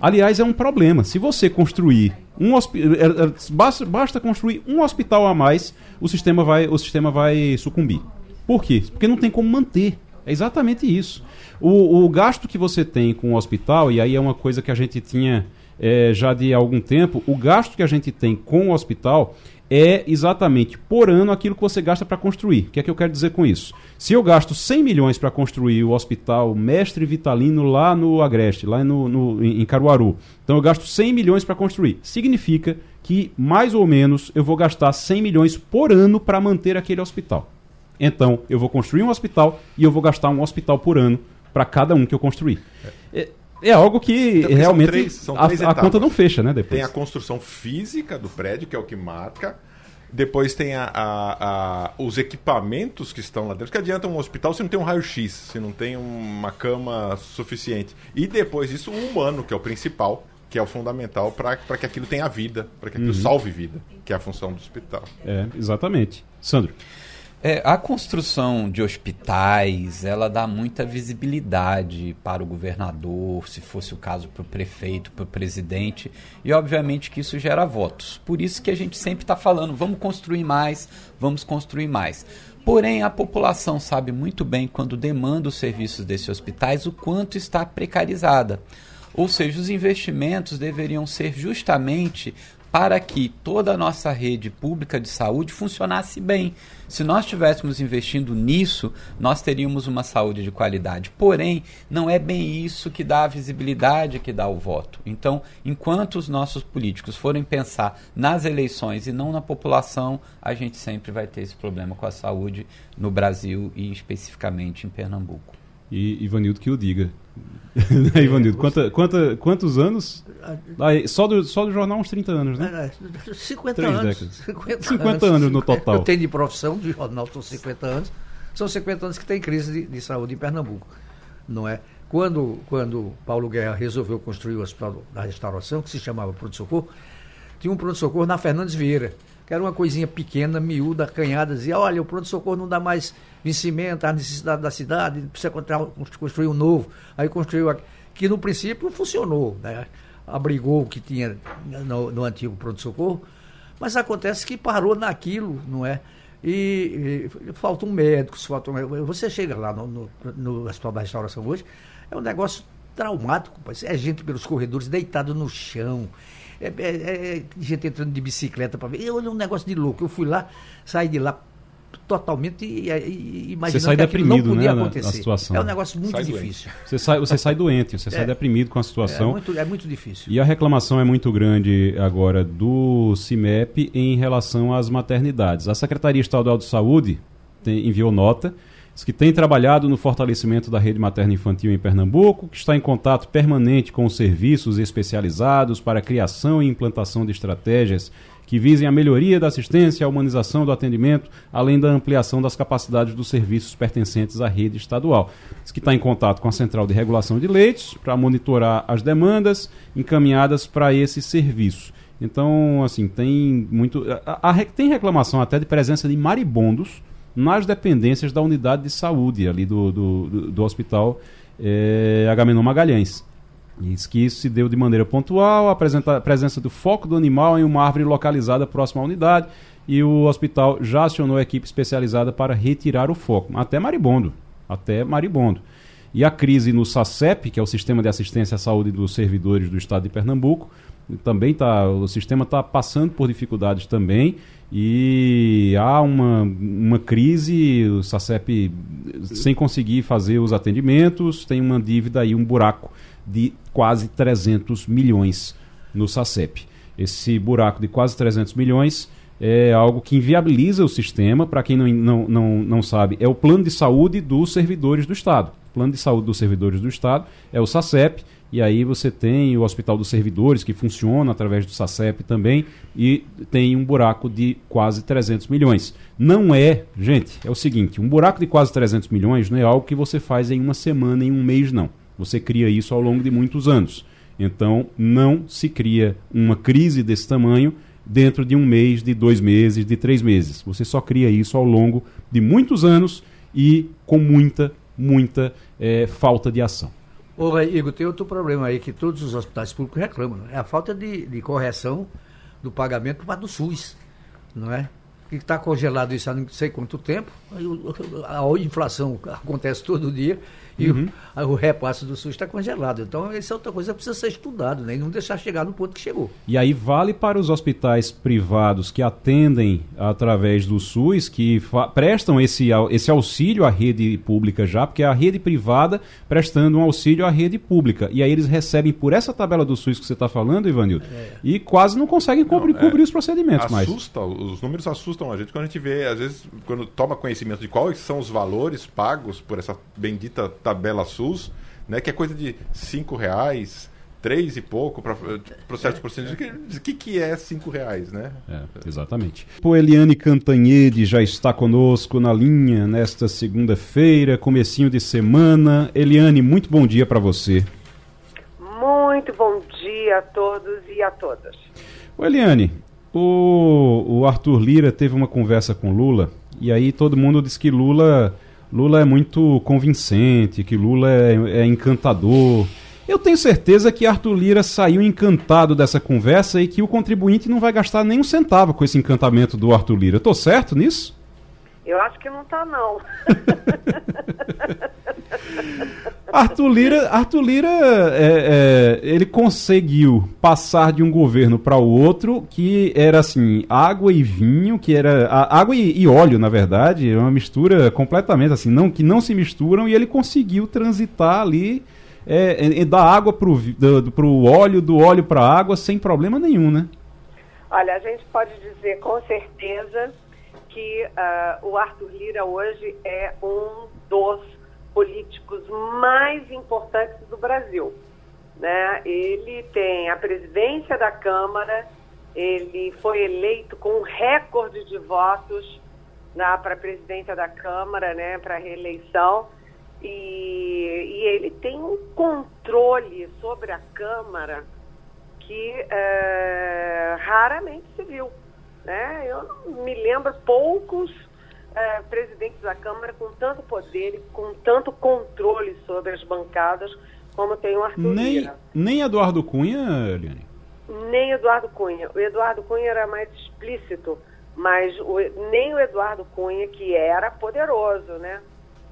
Aliás, é um problema. Se você construir um hospital, é, basta, basta construir um hospital a mais, o sistema vai, o sistema vai sucumbir. Por quê? Porque não tem como manter. É exatamente isso. O, o gasto que você tem com o hospital, e aí é uma coisa que a gente tinha é, já de algum tempo, o gasto que a gente tem com o hospital é exatamente por ano aquilo que você gasta para construir. O que é que eu quero dizer com isso? Se eu gasto 100 milhões para construir o hospital Mestre Vitalino lá no Agreste, lá no, no, em Caruaru, então eu gasto 100 milhões para construir. Significa que, mais ou menos, eu vou gastar 100 milhões por ano para manter aquele hospital. Então, eu vou construir um hospital e eu vou gastar um hospital por ano para cada um que eu construir. É, é algo que então, realmente são três, são três a, a, conta não fecha, né? Depois.
Tem a construção física do prédio, que é o que marca. Depois tem a, a, os equipamentos que estão lá dentro. Que adianta um hospital se não tem um raio-x, se não tem uma cama suficiente. E depois isso, o humano, que é o principal, que é o fundamental para que aquilo tenha vida, para que aquilo uhum. salve vida, que é a função do hospital.
É, exatamente. Sandro.
É, a construção de hospitais, ela dá muita visibilidade para o governador, se fosse o caso para o prefeito, para o presidente, e obviamente que isso gera votos. Por isso que a gente sempre está falando, vamos construir mais, vamos construir mais. Porém, a população sabe muito bem, quando demanda os serviços desses hospitais, o quanto está precarizada. Ou seja, os investimentos deveriam ser justamente para que toda a nossa rede pública de saúde funcionasse bem. Se nós estivéssemos investindo nisso, nós teríamos uma saúde de qualidade. Porém, não é bem isso que dá a visibilidade, que dá o voto. Então, enquanto os nossos políticos forem pensar nas eleições e não na população, a gente sempre vai ter esse problema com a saúde no Brasil e especificamente em Pernambuco.
E Ivanildo que o diga. né, Ivanildo? Quanta, quanta, quantos anos? Ah, só, do, só do jornal uns 30 anos, né?
50 Três anos. Décadas.
50, 50 anos. no total.
Eu tenho de profissão de jornal, são 50 anos. São 50 anos que tem crise de, de saúde em Pernambuco. Não é? Quando, quando Paulo Guerra resolveu construir o Hospital da Restauração, que se chamava Pronto Socorro, tinha um Pronto Socorro na Fernandes Vieira que era uma coisinha pequena, miúda, acanhada, dizia, olha, o pronto-socorro não dá mais vencimento, a necessidade da cidade, precisa construir um novo. Aí construiu, que no princípio funcionou, né? abrigou o que tinha no, no antigo pronto-socorro, mas acontece que parou naquilo, não é? E, e faltam médicos, faltam. Você chega lá no, no, no Hospital da Restauração hoje, é um negócio traumático, é gente pelos corredores deitado no chão, é, é, é, gente entrando de bicicleta para ver. Eu um negócio de louco. Eu fui lá, saí de lá totalmente e, e, imaginando você
sai
que
deprimido,
não podia
né,
acontecer.
situação.
É um negócio muito sai difícil.
Você sai, você sai doente, você é, sai deprimido com a situação.
É muito, é muito difícil.
E a reclamação é muito grande agora do CIMEP em relação às maternidades. A Secretaria Estadual de Saúde tem, enviou nota que tem trabalhado no fortalecimento da rede materna infantil em Pernambuco, que está em contato permanente com os serviços especializados para a criação e implantação de estratégias que visem a melhoria da assistência, a humanização do atendimento, além da ampliação das capacidades dos serviços pertencentes à rede estadual. Diz que está em contato com a Central de Regulação de Leitos para monitorar as demandas encaminhadas para esse serviço. Então, assim, tem muito. A, a, tem reclamação até de presença de maribondos nas dependências da unidade de saúde ali do, do, do, do hospital é, Agamenon Magalhães. Diz que isso se deu de maneira pontual, a presença do foco do animal em uma árvore localizada próxima à unidade e o hospital já acionou a equipe especializada para retirar o foco. Até maribondo, até maribondo. E a crise no SACEP, que é o Sistema de Assistência à Saúde dos Servidores do Estado de Pernambuco, também tá, o sistema está passando por dificuldades também e há uma, uma crise, o SACEP sem conseguir fazer os atendimentos, tem uma dívida aí, um buraco de quase 300 milhões no SACEP. Esse buraco de quase 300 milhões é algo que inviabiliza o sistema, para quem não, não, não, não sabe, é o plano de saúde dos servidores do Estado. O plano de saúde dos servidores do Estado é o SACEP, e aí você tem o Hospital dos Servidores, que funciona através do SACEP também, e tem um buraco de quase 300 milhões. Não é, gente, é o seguinte, um buraco de quase 300 milhões não é algo que você faz em uma semana, em um mês, não. Você cria isso ao longo de muitos anos. Então, não se cria uma crise desse tamanho dentro de um mês, de dois meses, de três meses. Você só cria isso ao longo de muitos anos e com muita, muita é, falta de ação.
Ô, Igor, tem outro problema aí que todos os hospitais públicos reclamam, né? é a falta de, de correção do pagamento parte do SUS, não é? Que está congelado isso há não sei quanto tempo, a inflação acontece todo dia, e uhum. o, o, repasse do SUS está congelado. Então, essa é outra coisa que precisa ser estudado, né? E não deixar chegar no ponto que chegou.
E aí vale para os hospitais privados que atendem através do SUS, que prestam esse, esse auxílio à rede pública já, porque é a rede privada prestando um auxílio à rede pública. E aí eles recebem por essa tabela do SUS que você está falando, Ivanildo, é. e quase não conseguem cobrir, não, é, cobrir os procedimentos
assusta,
mais.
Os números assustam a gente quando a gente vê, às vezes, quando toma conhecimento de quais são os valores pagos por essa bendita tabela SUS, né, que é coisa de cinco reais, três e pouco para certos porcentagens. O que, que é cinco reais, né?
É, exatamente. O Eliane Cantanhede já está conosco na linha nesta segunda-feira, comecinho de semana. Eliane, muito bom dia para você.
Muito bom dia a todos e a todas.
O Eliane, o, o Arthur Lira teve uma conversa com Lula e aí todo mundo diz que Lula Lula é muito convincente, que Lula é, é encantador. Eu tenho certeza que Arthur Lira saiu encantado dessa conversa e que o contribuinte não vai gastar nem um centavo com esse encantamento do Arthur Lira. Estou certo nisso?
Eu acho que não está, não.
Arthur Lira, Arthur Lira é, é, ele conseguiu passar de um governo para o outro que era assim água e vinho, que era a, água e, e, óleo na verdade, uma mistura completamente assim, não que não se misturam e ele conseguiu transitar ali é, é da água para o óleo, do óleo para a água sem problema nenhum, né?
Olha, a gente pode dizer com certeza que uh, o Arthur Lira hoje é um dos políticos mais importantes do Brasil. Né? Ele tem a presidência da Câmara, ele foi eleito com um recorde de votos para a presidência da Câmara, né, para reeleição, e, e, ele tem um controle sobre a Câmara que é, raramente se viu. Né? Eu me lembro poucos é, presidentes da Câmara com tanto poder e com tanto controle sobre as bancadas como tem o Arthur
nem,
Lira.
Nem Eduardo Cunha, Eliane?
Nem Eduardo Cunha. O Eduardo Cunha era mais explícito, mas o, nem o Eduardo Cunha, que era poderoso, né?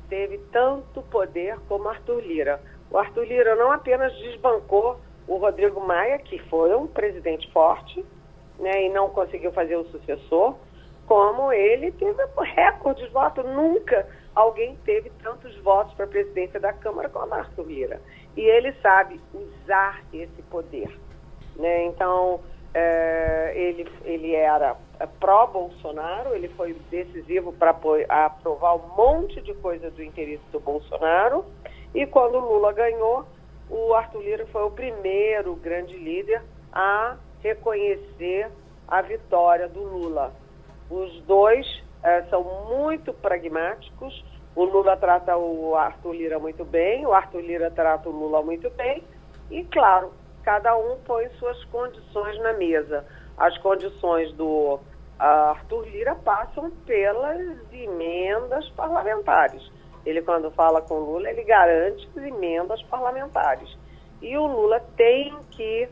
Teve tanto poder como Arthur Lira. O Arthur Lira não apenas desbancou o Rodrigo Maia, que foi um presidente forte, né, e não conseguiu fazer o sucessor, como ele teve recorde de votos. Nunca alguém teve tantos votos para a presidência da Câmara como Arthur Lira. E ele sabe usar esse poder. Né? Então, é, ele, ele era pró-Bolsonaro, ele foi decisivo para aprovar um monte de coisa do interesse do Bolsonaro. E quando o Lula ganhou, o Arthur Lira foi o primeiro grande líder a reconhecer a vitória do Lula. Os dois é, são muito pragmáticos. O Lula trata o Arthur Lira muito bem, o Arthur Lira trata o Lula muito bem. E, claro, cada um põe suas condições na mesa. As condições do Arthur Lira passam pelas emendas parlamentares. Ele, quando fala com o Lula, ele garante as emendas parlamentares. E o Lula tem que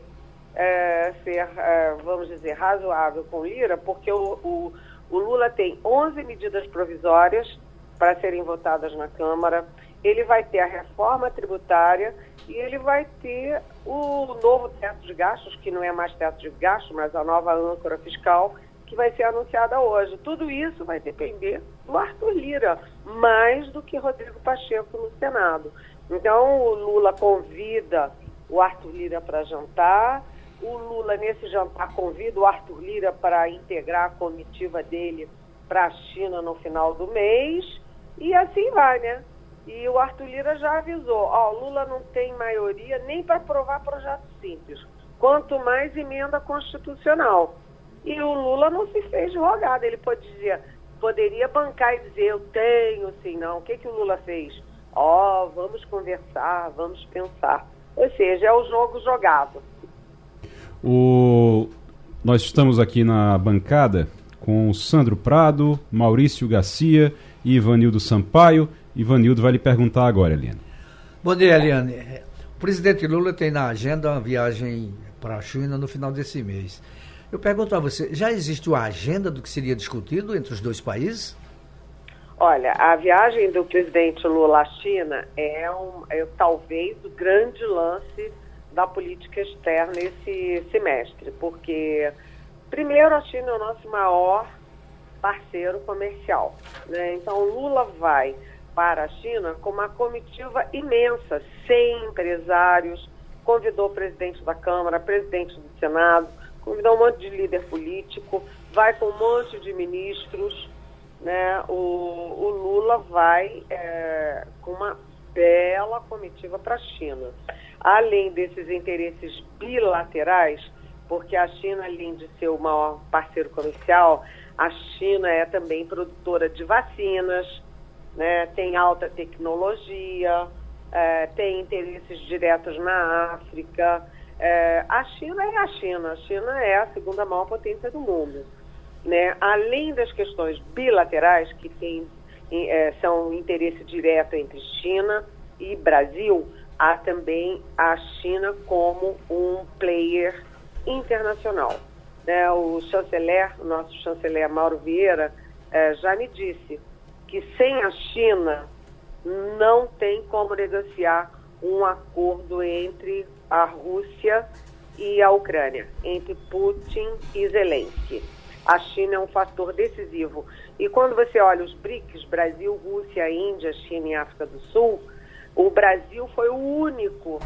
é, ser, é, vamos dizer, razoável com Lira, porque o, o, o Lula tem 11 medidas provisórias para serem votadas na Câmara, ele vai ter a reforma tributária e ele vai ter o novo teto de gastos, que não é mais teto de gastos, mas a nova âncora fiscal, que vai ser anunciada hoje. Tudo isso vai depender do Arthur Lira, mais do que Rodrigo Pacheco no Senado. Então, o Lula convida o Arthur Lira para jantar, o Lula, nesse jantar, convida o Arthur Lira para integrar a comitiva dele para a China no final do mês. E assim vai, né? E o Arthur Lira já avisou, ó, Lula não tem maioria nem para aprovar projeto simples, quanto mais emenda constitucional. E o Lula não se fez rogado, ele podia, poderia bancar e dizer, eu tenho, sim, não. O que, que o Lula fez? Ó, oh, vamos conversar, vamos pensar. Ou seja, é o jogo jogado.
O... Nós estamos aqui na bancada com Sandro Prado, Maurício Garcia e Ivanildo Sampaio. Ivanildo vai lhe perguntar agora, Eliane.
Bom dia, Eliane. O presidente Lula tem na agenda uma viagem para a China no final desse mês. Eu pergunto a você, já existe uma agenda do que seria discutido entre os dois países?
Olha, a viagem do presidente Lula à China é, um, é talvez o grande lance da política externa esse semestre, porque primeiro a China é o nosso maior parceiro comercial, né? Então Lula vai para a China com uma comitiva imensa, 100 empresários, convidou o presidente da Câmara, presidente do Senado, convidou um monte de líder político, vai com um monte de ministros, né? O, o Lula vai é, com uma bela comitiva para a China. Além desses interesses bilaterais, porque a China, além de ser o maior parceiro comercial, a China é também produtora de vacinas, né, tem alta tecnologia, é, tem interesses diretos na África. É, a China é a China, a China é a segunda maior potência do mundo. Né? Além das questões bilaterais, que tem, é, são interesse direto entre China e Brasil, há também a China como um player internacional. Né? O chanceler, o nosso chanceler Mauro Vieira, é, já me disse que sem a China não tem como negociar um acordo entre a Rússia e a Ucrânia, entre Putin e Zelensky. A China é um fator decisivo. E quando você olha os BRICS, Brasil, Rússia, Índia, China e África do Sul, o Brasil foi o único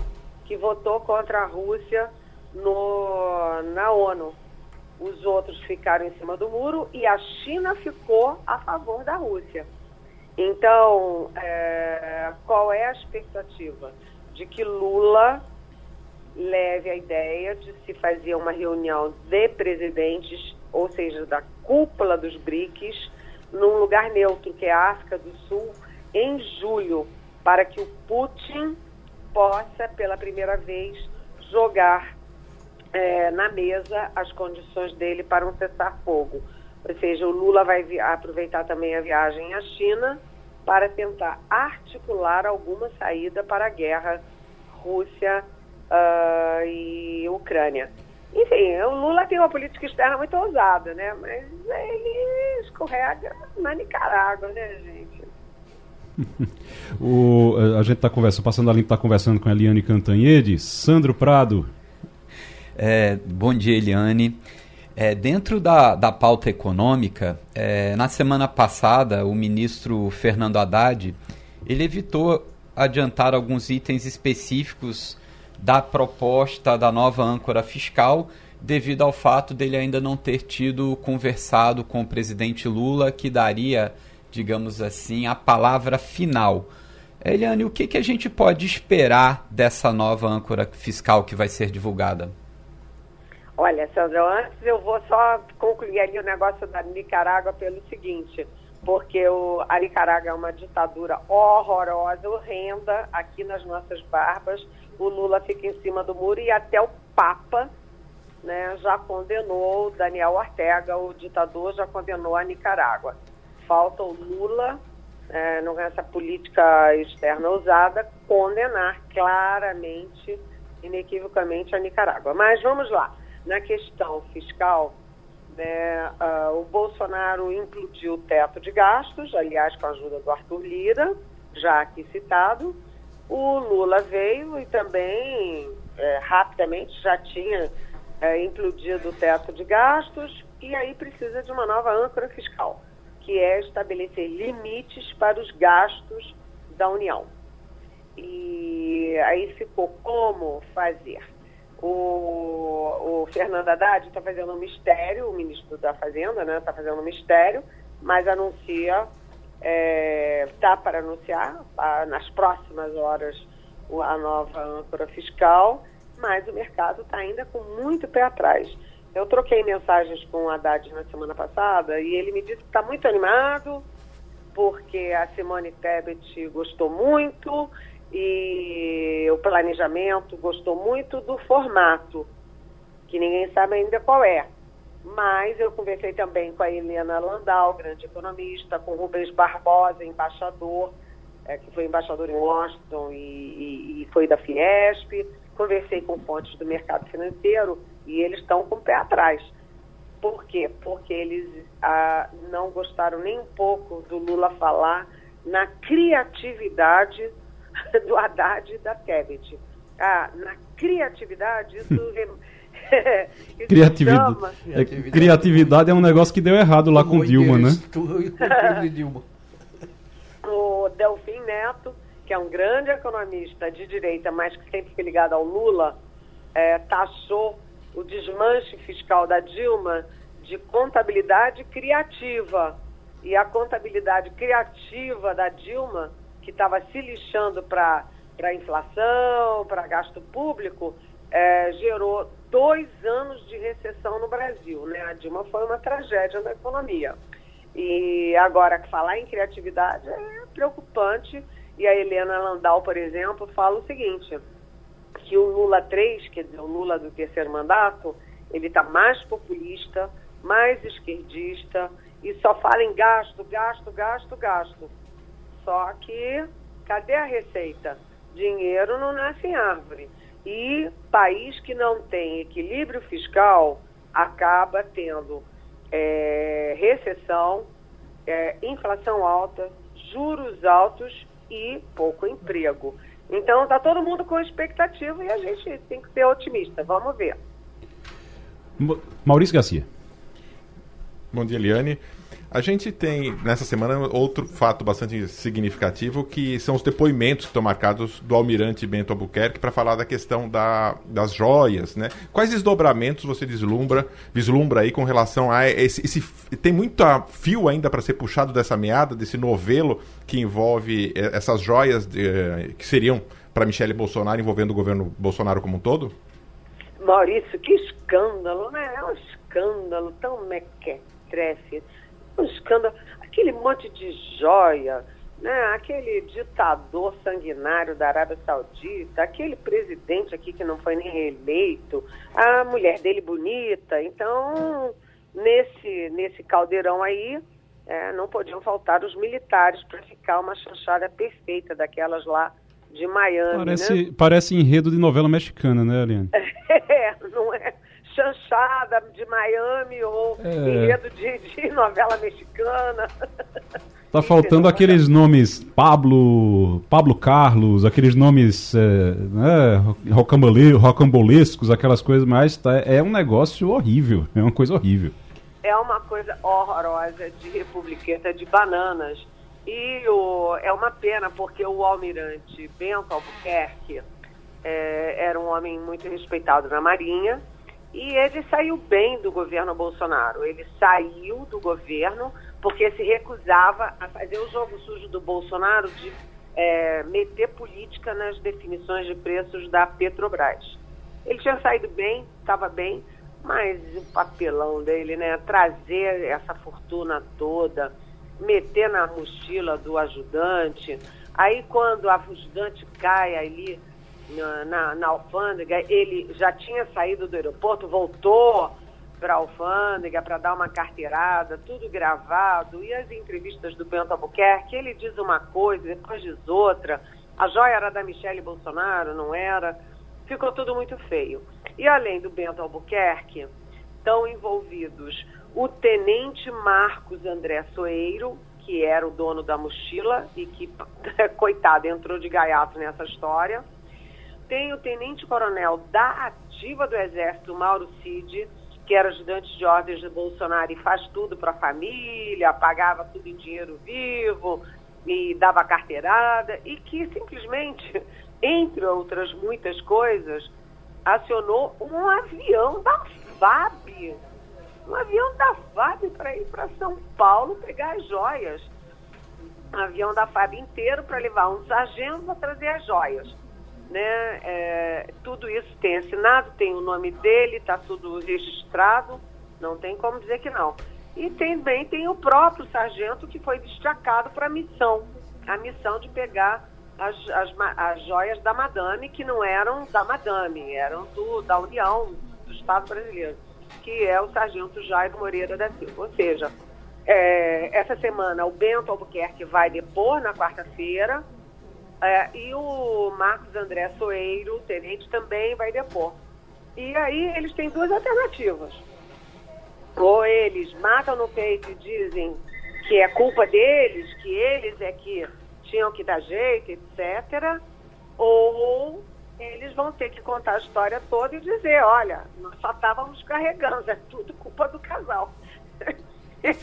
que votou contra a Rússia no, na ONU. Os outros ficaram em cima do muro e a China ficou a favor da Rússia. Então, é, qual é a expectativa? De que Lula leve a ideia de se fazer uma reunião de presidentes, ou seja, da cúpula dos BRICS, num lugar neutro, que é a África do Sul, em julho, para que o Putin possa, pela primeira vez, jogar é, na mesa as condições dele para um cessar-fogo. Ou seja, o Lula vai aproveitar também a viagem à China para tentar articular alguma saída para a guerra Rússia uh, e Ucrânia. Enfim, o Lula tem uma política externa muito ousada, né? Mas ele escorrega na Nicarágua, né, gente?
o, a gente está conversando, passando a limpo, está conversando com a Eliane Cantanhede. Sandro Prado,
é, bom dia, Eliane. É, dentro da, da pauta econômica, é, na semana passada, o ministro Fernando Haddad ele evitou adiantar alguns itens específicos da proposta da nova âncora fiscal, devido ao fato dele ainda não ter tido conversado com o presidente Lula, que daria, digamos assim, a palavra final. Eliane, o que, que a gente pode esperar dessa nova âncora fiscal que vai ser divulgada?
Olha, Sandra, antes eu vou só concluir ali o negócio da Nicarágua pelo seguinte, porque o, a Nicarágua é uma ditadura horrorosa, horrenda, aqui nas nossas barbas. O Lula fica em cima do muro e até o Papa né, já condenou, Daniel Ortega, o ditador, já condenou a Nicarágua. Falta o Lula, é, nessa política externa usada, condenar claramente, inequivocamente a Nicarágua. Mas vamos lá na questão fiscal, né, uh, o Bolsonaro implodiu o teto de gastos, aliás, com a ajuda do Arthur Lira, já aqui citado. O Lula veio e também, é, rapidamente, já tinha é, implodido o teto de gastos, e aí precisa de uma nova âncora fiscal, que é estabelecer limites para os gastos da União. E aí ficou como fazer o, o Fernando Haddad está fazendo um mistério, o ministro da Fazenda, né? Está fazendo um mistério, mas anuncia, está é, está para anunciar ah, nas próximas horas a nova âncora fiscal, mas o mercado está ainda com muito pé atrás. Eu troquei mensagens com o Haddad na semana passada e ele me disse que está muito animado, porque a Simone Tebet gostou muito e o planejamento gostou muito do formato, que ninguém sabe ainda qual é. Mas eu conversei também com a Helena Landau, grande economista, com o Rubens Barbosa, embaixador, é, que foi embaixador em Washington e, e, e, foi da Fiesp. Conversei com fontes do mercado financeiro e eles estão com o pé atrás. Por quê? Porque eles ah, não gostaram nem um pouco do Lula falar na criatividade do Haddad e da Tebet. Ah, na criatividade, isso
criatividade. É, criatividade é um negócio que deu errado lá com Dilma, né?
o Delfim Neto, que é um grande economista de direita, mas que sempre foi ligado ao Lula, é, taxou o desmanche fiscal da Dilma de contabilidade criativa. E a contabilidade criativa da Dilma, que estava se lixando para inflação, para gasto público, é, gerou dois anos de recessão no Brasil. Né? A Dilma foi uma tragédia na economia. E agora, falar em criatividade é preocupante. E a Helena Landau, por exemplo, fala o seguinte, que o Lula 3, quer dizer, o Lula do terceiro mandato, ele está mais populista, mais esquerdista e só fala em gasto, gasto, gasto, gasto. Só que cadê a receita? Dinheiro não nasce em árvore. E país que não tem equilíbrio fiscal acaba tendo é, recessão, é, inflação alta, juros altos e pouco emprego. Então está todo mundo com expectativa e a gente tem que ser otimista. Vamos ver.
Maurício Garcia.
Bom dia, Eliane. A gente tem, nessa semana, outro fato bastante significativo, que são os depoimentos que estão marcados do almirante Bento Albuquerque para falar da questão da, das joias, né? Quais desdobramentos você deslumbra, vislumbra aí com relação a esse... esse tem muito fio ainda para ser puxado dessa meada, desse novelo que envolve eh, essas joias de, eh, que seriam para Michele Bolsonaro, envolvendo o governo Bolsonaro como um todo?
Maurício, que escândalo, né? É um escândalo tão mequetrefe um escândalo, aquele monte de joia, né? aquele ditador sanguinário da Arábia Saudita, aquele presidente aqui que não foi nem reeleito, a mulher dele bonita. Então, nesse, nesse caldeirão aí, é, não podiam faltar os militares para ficar uma chanchada perfeita daquelas lá de Miami.
Parece,
né?
parece enredo de novela mexicana, né, Ariane?
é, não é? Chanchada de Miami ou é. enredo de, de novela mexicana.
Tá faltando aqueles nomes Pablo, Pablo Carlos, aqueles nomes é, né, rocambolescos, aquelas coisas, mas tá, é um negócio horrível, é uma coisa horrível.
É uma coisa horrorosa de republiqueta de bananas. E o, é uma pena porque o almirante Bento Albuquerque é, era um homem muito respeitado na Marinha, e ele saiu bem do governo Bolsonaro. Ele saiu do governo porque se recusava a fazer o jogo sujo do Bolsonaro de é, meter política nas definições de preços da Petrobras. Ele tinha saído bem, estava bem, mas o papelão dele, né? Trazer essa fortuna toda, meter na mochila do ajudante. Aí quando o ajudante cai ali na, na, na alfândega, ele já tinha saído do aeroporto, voltou para a alfândega para dar uma carteirada, tudo gravado, e as entrevistas do Bento Albuquerque, ele diz uma coisa, depois diz outra, a joia era da Michele Bolsonaro, não era, ficou tudo muito feio. E além do Bento Albuquerque, estão envolvidos o tenente Marcos André Soeiro, que era o dono da mochila e que, coitado, entrou de gaiato nessa história, tem o tenente-coronel da ativa do Exército, Mauro Cid, que era ajudante de ordens de Bolsonaro e faz tudo para a família, pagava tudo em dinheiro vivo e dava carteirada, e que simplesmente, entre outras muitas coisas, acionou um avião da FAB, um avião da FAB para ir para São Paulo pegar as joias. avião da FAB inteiro para levar um sargento para trazer as joias. Né? É, tudo isso tem assinado, tem o nome dele, está tudo registrado, não tem como dizer que não. E também tem o próprio sargento que foi destacado para a missão, a missão de pegar as, as, as joias da Madame, que não eram da Madame, eram do, da União do Estado brasileiro, que é o sargento Jairo Moreira da Silva. Ou seja, é, essa semana o Bento Albuquerque vai depor na quarta-feira é, e o Marcos André Soeiro, tenente, também vai depor. E aí eles têm duas alternativas. Ou eles matam no peito e dizem que é culpa deles, que eles é que tinham que dar jeito, etc. Ou eles vão ter que contar a história toda e dizer, olha, nós só estávamos carregando, é tudo culpa do casal. é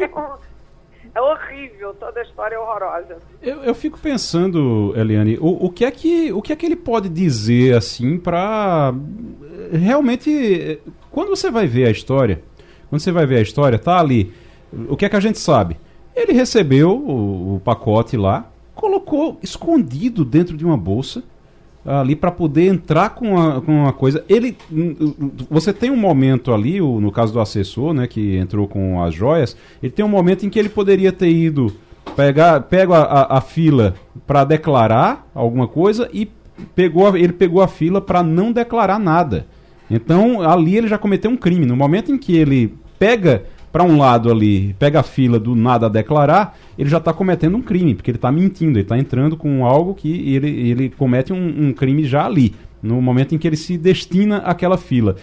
horrível, toda a história é horrorosa.
Eu, eu fico pensando, Eliane, o, o, que é que, o que é que ele pode dizer assim para realmente quando você vai ver a história, quando você vai ver a história, tá ali, o que é que a gente sabe? Ele recebeu o, o pacote lá, colocou escondido dentro de uma bolsa ali para poder entrar com uma, com uma coisa. Ele, você tem um momento ali, no caso do assessor, né, que entrou com as joias, ele tem um momento em que ele poderia ter ido pegar, pega a, a fila para declarar alguma coisa e pegou, ele pegou a fila para não declarar nada. Então ali ele já cometeu um crime. No momento em que ele pega para um lado ali, pega a fila do nada a declarar, ele já está cometendo um crime, porque ele está mentindo, ele está entrando com algo que ele, ele comete um, um, crime já ali, no momento em que ele se destina àquela fila.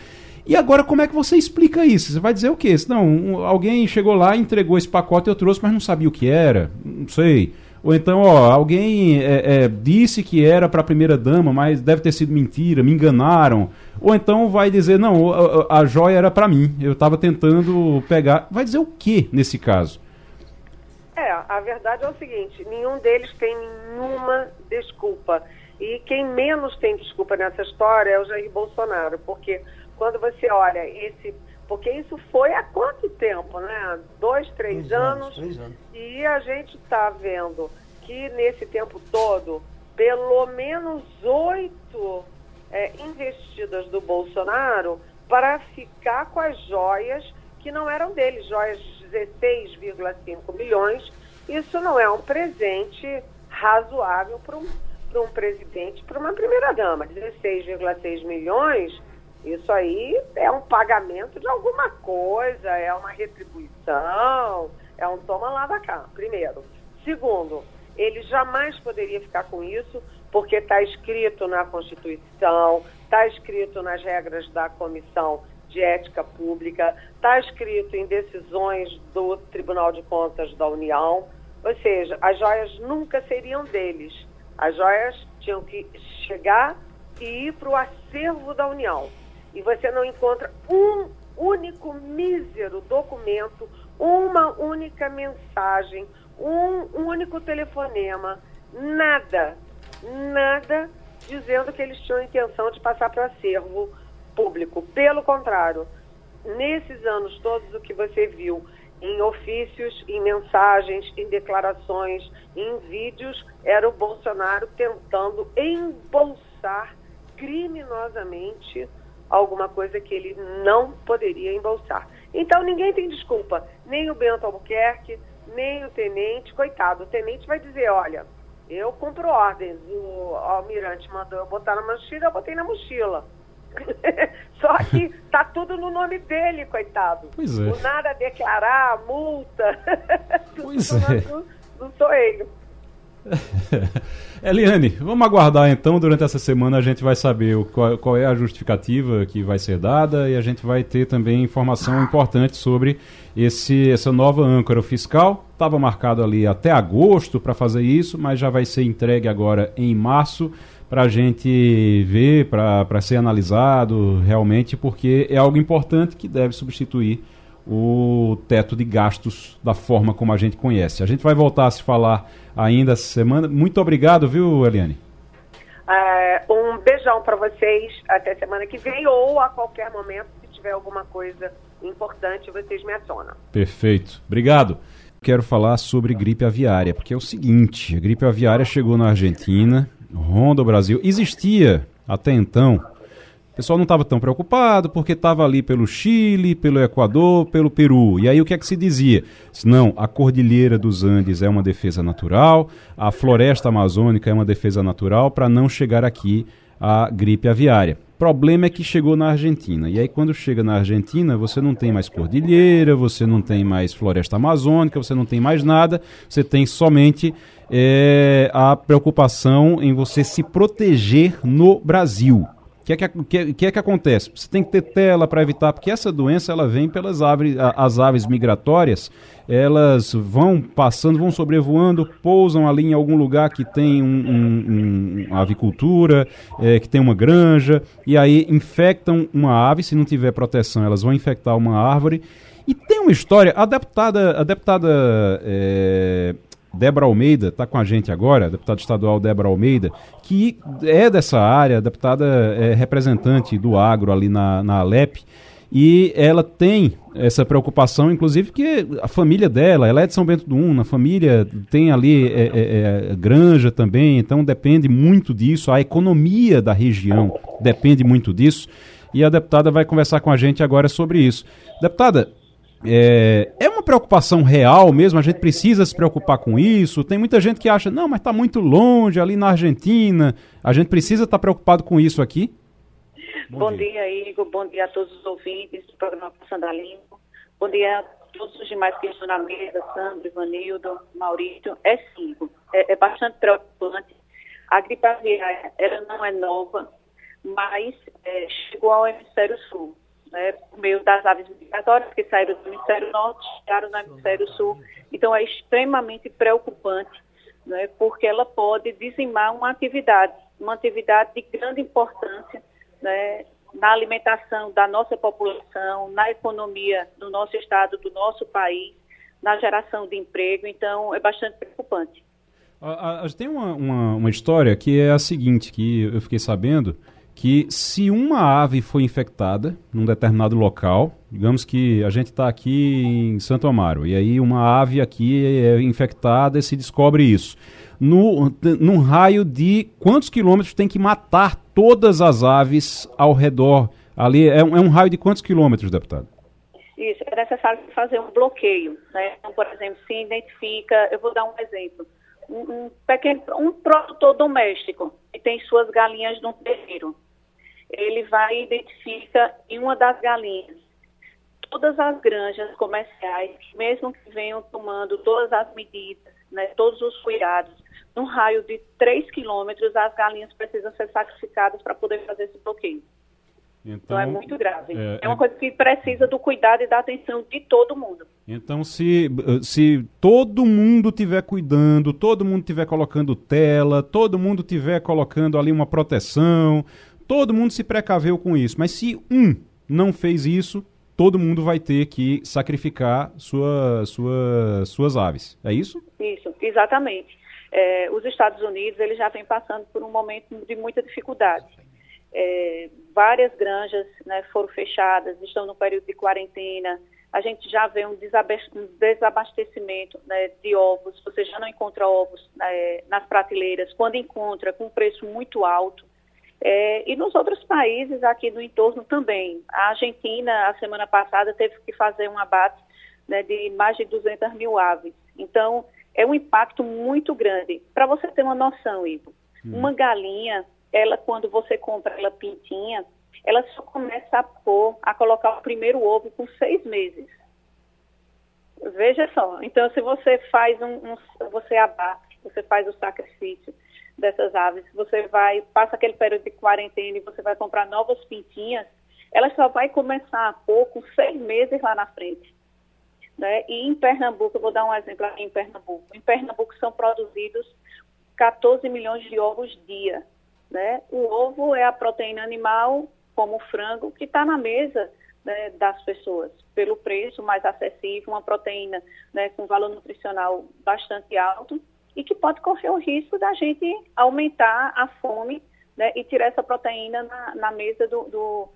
E agora, como é que você explica isso? Você vai dizer o quê? Não, alguém chegou lá, entregou esse pacote, eu trouxe, mas não sabia o que era, não sei. Ou então, ó, alguém é, é, disse que era para a primeira dama, mas deve ter sido mentira, me enganaram. Ou então vai dizer, não, a, a joia era para mim, eu estava tentando pegar. Vai dizer o que nesse caso?
É, a verdade é o seguinte: nenhum deles tem nenhuma desculpa. E quem menos tem desculpa nessa história é o Jair Bolsonaro, porque quando você olha esse. Porque isso foi há quanto tempo, né? Dois, três, anos, anos, três anos. E a gente está vendo que nesse tempo todo, pelo menos oito é, investidas do Bolsonaro para ficar com as joias que não eram dele, joias de 16,5 milhões. Isso não é um presente razoável para um, para um presidente, para uma primeira-dama. 16,6 milhões, isso aí é um pagamento de alguma coisa, é uma retribuição, é um toma lá da cá, primeiro. Segundo, ele jamais poderia ficar com isso porque está escrito na Constituição, está escrito nas regras da Comissão de Ética Pública, está escrito em decisões do Tribunal de Contas da União. Ou seja, as joias nunca seriam deles. As joias tinham que chegar e ir para o acervo da União. E você não encontra um único mísero documento, uma única mensagem, um único telefonema, nada nada dizendo que eles tinham intenção de passar para acervo público. Pelo contrário, nesses anos todos, o que você viu em ofícios, em mensagens, em declarações, em vídeos, era o Bolsonaro tentando embolsar criminosamente alguma coisa que ele não poderia embolsar. Então ninguém tem desculpa, nem o Bento Albuquerque, nem o tenente, coitado, o tenente vai dizer, olha, eu cumpro ordens. O almirante mandou eu botar na mochila, eu botei na mochila. Só que tá tudo no nome dele, coitado.
Pois é.
O nada a declarar, multa.
Pois é.
Não, sou eu.
Eliane, vamos aguardar então. Durante essa semana a gente vai saber qual, qual, é a justificativa que vai ser dada e a gente vai ter também informação importante sobre esse, essa nova âncora fiscal. Estava marcado ali até agosto para fazer isso, mas já vai ser entregue agora em março para a gente ver, para ser analisado realmente, porque é algo importante que deve substituir o teto de gastos da forma como a gente conhece. A gente vai voltar a se falar ainda essa semana. Muito obrigado, viu, Eliane?
É, um beijão para vocês até semana que vem ou a qualquer momento, se tiver alguma coisa importante, vocês me acionam.
Perfeito. Obrigado. Quero falar sobre gripe aviária, porque é o seguinte: a gripe aviária chegou na Argentina, ronda o Brasil. Existia até então. Pessoal não estava tão preocupado porque estava ali pelo Chile, pelo Equador, pelo Peru. E aí o que é que se dizia? Não, a Cordilheira dos Andes é uma defesa natural, a floresta amazônica é uma defesa natural para não chegar aqui a gripe aviária. Problema é que chegou na Argentina. E aí, quando chega na Argentina, você não tem mais cordilheira, você não tem mais floresta amazônica, você não tem mais nada, você tem somente é, a preocupação em você se proteger no Brasil que é que, que, que, é que acontece? Você tem que ter tela para evitar, porque essa doença ela vem pelas aves, as aves migratórias, elas vão passando, vão sobrevoando, pousam ali em algum lugar que tem um, um, um avicultura, é, que tem uma granja, e aí infectam uma ave, se não tiver proteção, elas vão infectar uma árvore. E tem uma história, a deputada, a deputada é, Débora Almeida está com a gente agora, deputada estadual Débora Almeida, que é dessa área, deputada é, representante do agro ali na, na Alep, e ela tem essa preocupação, inclusive, que a família dela, ela é de São Bento do Una, a família tem ali é, é, é, granja também, então depende muito disso, a economia da região depende muito disso, e a deputada vai conversar com a gente agora sobre isso. Deputada, é, é uma preocupação real mesmo, a gente precisa se preocupar com isso. Tem muita gente que acha, não, mas está muito longe ali na Argentina. A gente precisa estar tá preocupado com isso aqui?
Bom, Bom dia. dia. Igor. Bom dia a todos os ouvintes do programa Passando a Limpo. Bom dia a todos os demais que estão na mesa, Sandro, Ivanildo, Maurício. É sim, é, é bastante preocupante. A gripe aviária, ela não é nova, mas é, chegou ao hemisfério sul né, por meio das aves migratórias que saíram do hemisfério norte, chegaram no hemisfério sul. Então é extremamente preocupante, né, porque ela pode dizimar uma atividade, uma atividade de grande importância né, na alimentação da nossa população, na economia do nosso estado, do nosso país, na geração de emprego. Então é bastante preocupante.
A, a, tem uma, uma, uma história que é a seguinte, que eu fiquei sabendo que se uma ave foi infectada num determinado local, digamos que a gente está aqui em Santo Amaro, e aí uma ave aqui é infectada e se descobre isso. No, num raio de quantos quilômetros tem que matar todas as aves ao redor? Ali é um, é um raio de quantos quilômetros, deputado?
Isso, é necessário fazer um bloqueio. Né? Então, por exemplo, se identifica, eu vou dar um exemplo, um, um pequeno, um produtor doméstico que tem suas galinhas no terreiro ele vai e identifica em uma das galinhas todas as granjas comerciais, mesmo que venham tomando todas as medidas, né, todos os cuidados, num raio de 3 quilômetros, as galinhas precisam ser sacrificadas para poder fazer esse bloqueio. Então, então é muito grave. É, é uma é... coisa que precisa do cuidado e da atenção de todo mundo.
Então, se, se todo mundo tiver cuidando, todo mundo tiver colocando tela, todo mundo tiver colocando ali uma proteção, Todo mundo se precaveu com isso. Mas se um não fez isso, todo mundo vai ter que sacrificar sua, sua, suas aves. É isso?
Isso, exatamente. É, os Estados Unidos eles já vêm passando por um momento de muita dificuldade. É, várias granjas né, foram fechadas, estão no período de quarentena. A gente já vê um desabastecimento né, de ovos. Você já não encontra ovos né, nas prateleiras. Quando encontra, com um preço muito alto. É, e nos outros países aqui do entorno também. A Argentina, a semana passada, teve que fazer um abate né, de mais de 200 mil aves. Então, é um impacto muito grande. Para você ter uma noção, Ivo, hum. uma galinha, ela quando você compra ela pintinha, ela só começa a pôr, a colocar o primeiro ovo com seis meses. Veja só. Então, se você faz um, um você abate, você faz o sacrifício, dessas aves, você vai, passa aquele período de quarentena e você vai comprar novas pintinhas, ela só vai começar a pôr com seis meses lá na frente. Né? E em Pernambuco, eu vou dar um exemplo aqui em Pernambuco. Em Pernambuco são produzidos 14 milhões de ovos dia. Né? O ovo é a proteína animal, como o frango, que está na mesa né, das pessoas, pelo preço mais acessível, uma proteína né, com valor nutricional bastante alto e que pode correr o risco da gente aumentar a fome né, e tirar essa proteína na, na mesa do, do,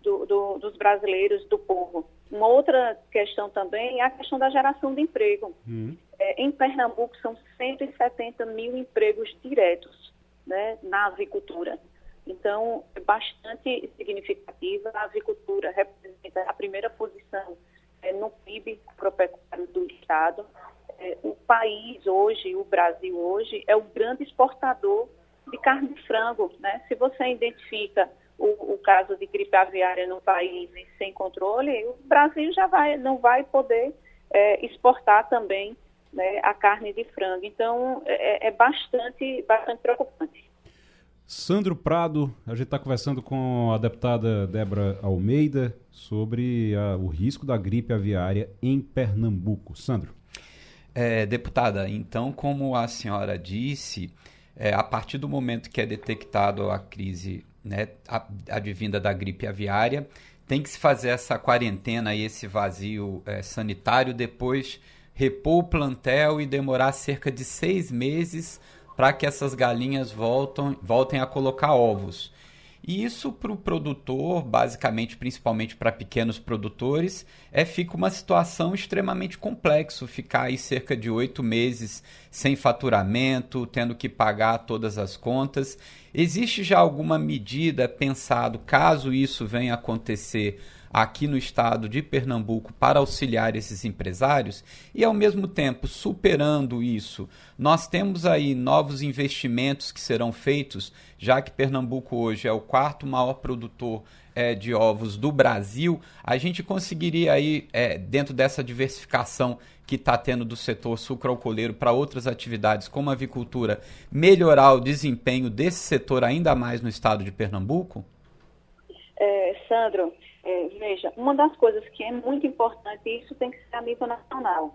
do, do, dos brasileiros, do povo. Uma outra questão também é a questão da geração de emprego. Uhum. É, em Pernambuco são 170 mil empregos diretos né, na avicultura. Então, é bastante significativa. A avicultura representa a primeira posição é, no PIB agropecuário do Estado. É, o país hoje, o Brasil hoje, é o grande exportador de carne de frango. Né? Se você identifica o, o, caso de gripe aviária no país sem controle, o Brasil já vai, não vai poder é, exportar também né, a carne de frango. Então, é, é bastante, bastante preocupante.
Sandro Prado, a gente está conversando com a deputada Débora Almeida sobre a, o risco da gripe aviária em Pernambuco. Sandro.
É, deputada, então, como a senhora disse, é, a partir do momento que é detectado a crise né, advinda da gripe aviária, tem que se fazer essa quarentena e esse vazio é, sanitário, depois repor o plantel e demorar cerca de seis meses para que essas galinhas voltam, voltem a colocar ovos. E isso para o produtor, basicamente, principalmente para pequenos produtores, é fica uma situação extremamente complexa. Ficar aí cerca de oito meses sem faturamento, tendo que pagar todas as contas. Existe já alguma medida pensado, caso isso venha a acontecer, aqui no estado de Pernambuco para auxiliar esses empresários e, ao mesmo tempo, superando isso, nós temos aí novos investimentos que serão feitos, já que Pernambuco hoje é o quarto maior produtor é, de ovos do Brasil, a gente conseguiria aí, é, dentro dessa diversificação que está tendo do setor sucroalcooleiro para outras atividades como a avicultura, melhorar o desempenho desse setor ainda mais no estado de Pernambuco?
É, Sandro, é, veja, uma das coisas que é muito importante, e isso tem que ser a nível nacional,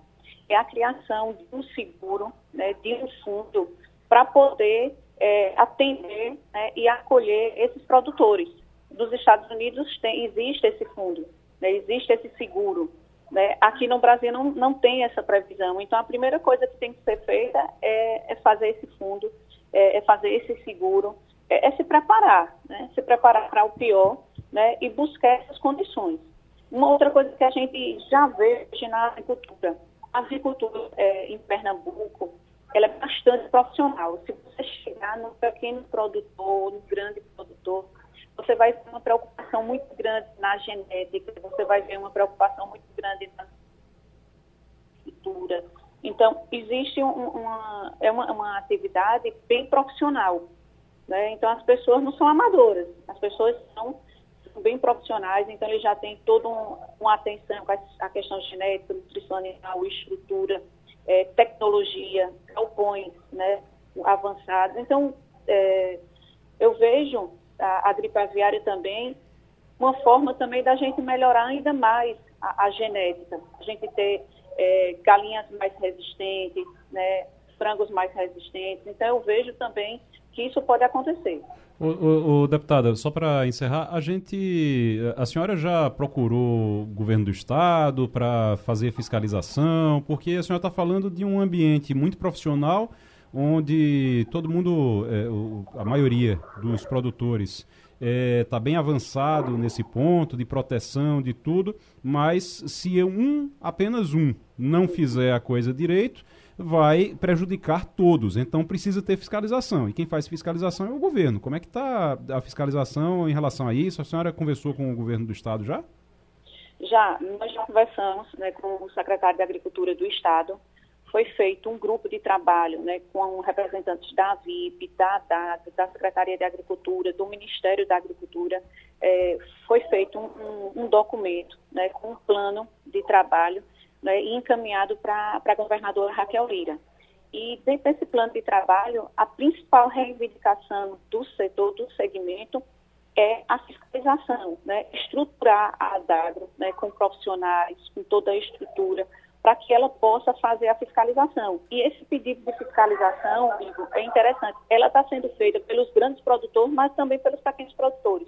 é a criação de um seguro, né, de um fundo, para poder é, atender né, e acolher esses produtores. Dos Estados Unidos tem, existe esse fundo, né, existe esse seguro. Né? Aqui no Brasil não, não tem essa previsão. Então, a primeira coisa que tem que ser feita é, é fazer esse fundo, é, é fazer esse seguro, é, é se preparar, né? se preparar para o pior né, e buscar essas condições. Uma outra coisa que a gente já vê na agricultura, a agricultura é, em Pernambuco, ela é bastante profissional. Se você chegar no pequeno produtor, no grande produtor, você vai ter uma preocupação muito grande na genética, você vai ver uma preocupação muito grande na agricultura. Então, existe um, uma, é uma, uma atividade bem profissional. Né? Então, as pessoas não são amadoras, as pessoas são bem profissionais, então eles já têm toda um, uma atenção com a, questão genética, nutricional, estrutura, é, tecnologia, galpões né, avançados. Então, é, eu vejo a, a gripe aviária também uma forma também da gente melhorar ainda mais a, a genética, a gente ter é, galinhas mais resistentes, né, frangos mais resistentes. Então, eu vejo também que isso pode acontecer.
O, o, o deputada, só para encerrar, a gente, a senhora já procurou o governo do estado para fazer fiscalização, porque a senhora está falando de um ambiente muito profissional, onde todo mundo, é, o, a maioria dos produtores está é, tá bem avançado nesse ponto de proteção de tudo, mas se um, apenas um, não fizer a coisa direito, vai prejudicar todos. Então precisa ter fiscalização. E quem faz fiscalização é o governo. Como é que está a fiscalização em relação a isso? A senhora conversou com o governo do estado já?
Já, nós já conversamos né, com o secretário de Agricultura do Estado. Foi feito um grupo de trabalho né, com representantes da VIP, da DAG, da Secretaria de Agricultura, do Ministério da Agricultura. É, foi feito um, um, um documento né, com um plano de trabalho né, e encaminhado para a governadora Raquel Lira. E dentro desse plano de trabalho, a principal reivindicação do setor, do segmento, é a fiscalização, né? estruturar a Adagro né, com profissionais, com toda a estrutura, para que ela possa fazer a fiscalização. E esse pedido de fiscalização, é interessante. Ela está sendo feita pelos grandes produtores, mas também pelos pequenos produtores.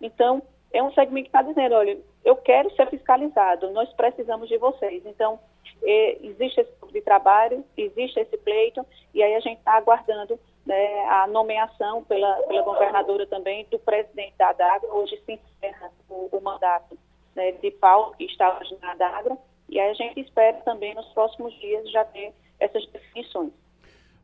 Então, é um segmento que está dizendo, olha, eu quero ser fiscalizado, nós precisamos de vocês. Então, existe esse grupo de trabalho, existe esse pleito, e aí a gente está aguardando né, a nomeação pela, pela governadora também do presidente da ADAGRO. Hoje se encerra o, o mandato né, de Paulo, que está hoje na ADAGRO, e aí a gente espera também nos próximos dias já ter essas definições.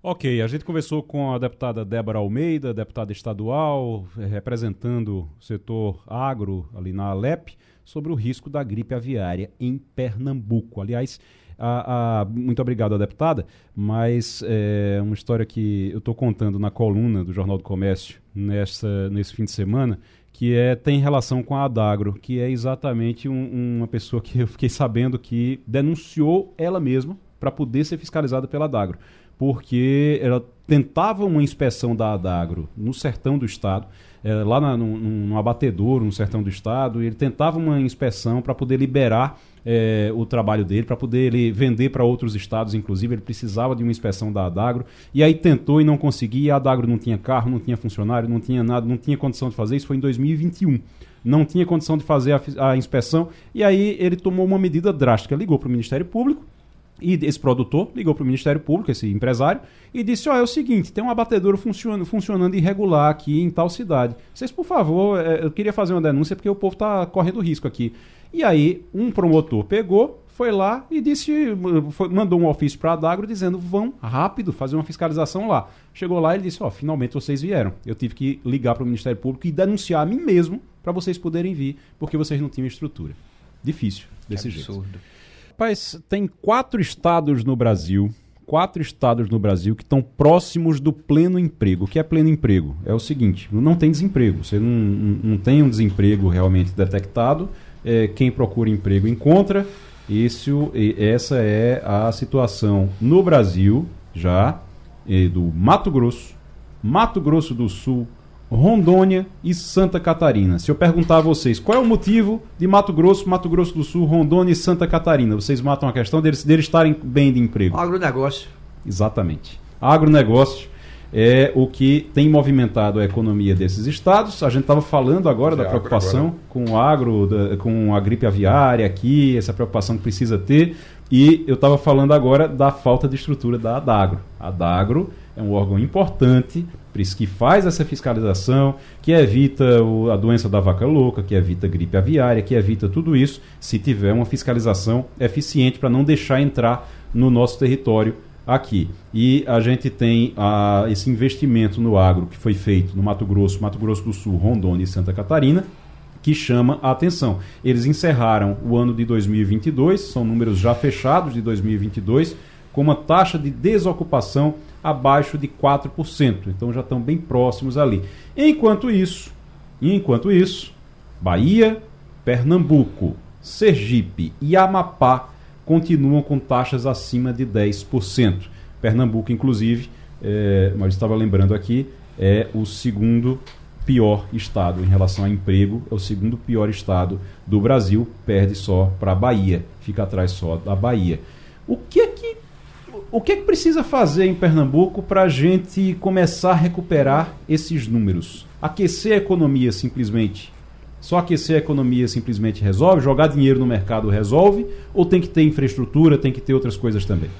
Ok, a gente conversou com a deputada Débora Almeida, deputada estadual, representando o setor agro ali na Alep, sobre o risco da gripe aviária em Pernambuco. Aliás, a, a, muito obrigado deputada, mas é uma história que eu estou contando na coluna do Jornal do Comércio nessa, nesse fim de semana, que é, tem relação com a Adagro, que é exatamente um, uma pessoa que eu fiquei sabendo que denunciou ela mesma para poder ser fiscalizada pela Adagro porque ela tentava uma inspeção da Adagro no sertão do estado, é, lá na, num, num abatedouro no sertão do estado, e ele tentava uma inspeção para poder liberar é, o trabalho dele, para poder ele vender para outros estados, inclusive, ele precisava de uma inspeção da Adagro, e aí tentou e não conseguia, a Adagro não tinha carro, não tinha funcionário, não tinha nada, não tinha condição de fazer, isso foi em 2021 não tinha condição de fazer a, a, inspeção, e aí ele tomou uma medida drástica, ligou para o Ministério Público, e esse produtor ligou para o Ministério Público, esse empresário, e disse: Ó, oh, é o seguinte, tem um abatedouro funcionando, funcionando irregular aqui em tal cidade. Vocês, por favor, é, eu queria fazer uma denúncia porque o povo está correndo risco aqui. E aí, um promotor pegou, foi lá e disse, foi, mandou um ofício para a Dagro dizendo: vão rápido fazer uma fiscalização lá. Chegou lá e ele disse: Ó, oh, finalmente vocês vieram. Eu tive que ligar para o Ministério Público e denunciar a mim mesmo para vocês poderem vir, porque vocês não tinham estrutura. Difícil desse jeito. Rapaz, tem quatro estados no Brasil, quatro estados no Brasil que estão próximos do pleno emprego. O que é pleno emprego? É o seguinte: não tem desemprego, você não, não tem um desemprego realmente detectado. É, quem procura emprego encontra. Essa é a situação no Brasil já do Mato Grosso, Mato Grosso do Sul, Rondônia e Santa Catarina. Se eu perguntar a vocês qual é o motivo de Mato Grosso, Mato Grosso do Sul, Rondônia e Santa Catarina, vocês matam a questão deles, deles estarem bem de emprego.
Agronegócio.
Exatamente. Agronegócio é o que tem movimentado a economia desses estados. A gente estava falando agora da preocupação agora. com o agro, da, com a gripe aviária aqui, essa preocupação que precisa ter. E eu estava falando agora da falta de estrutura da Adagro. A Adagro é um órgão importante que faz essa fiscalização, que evita o, a doença da vaca louca, que evita gripe aviária, que evita tudo isso, se tiver uma fiscalização eficiente para não deixar entrar no nosso território aqui. E a gente tem a, esse investimento no agro que foi feito no Mato Grosso, Mato Grosso do Sul, Rondônia e Santa Catarina, que chama a atenção. Eles encerraram o ano de 2022, são números já fechados de 2022, com uma taxa de desocupação abaixo de 4%. Então já estão bem próximos ali. Enquanto isso, enquanto isso, Bahia, Pernambuco, Sergipe e Amapá continuam com taxas acima de 10%. Pernambuco, inclusive, é, mas estava lembrando aqui, é o segundo pior estado em relação a emprego, é o segundo pior estado do Brasil, perde só para a Bahia, fica atrás só da Bahia. O que é que o que, é que precisa fazer em Pernambuco para a gente começar a recuperar esses números? Aquecer a economia simplesmente? Só aquecer a economia simplesmente resolve? Jogar dinheiro no mercado resolve? Ou tem que ter infraestrutura, tem que ter outras coisas também?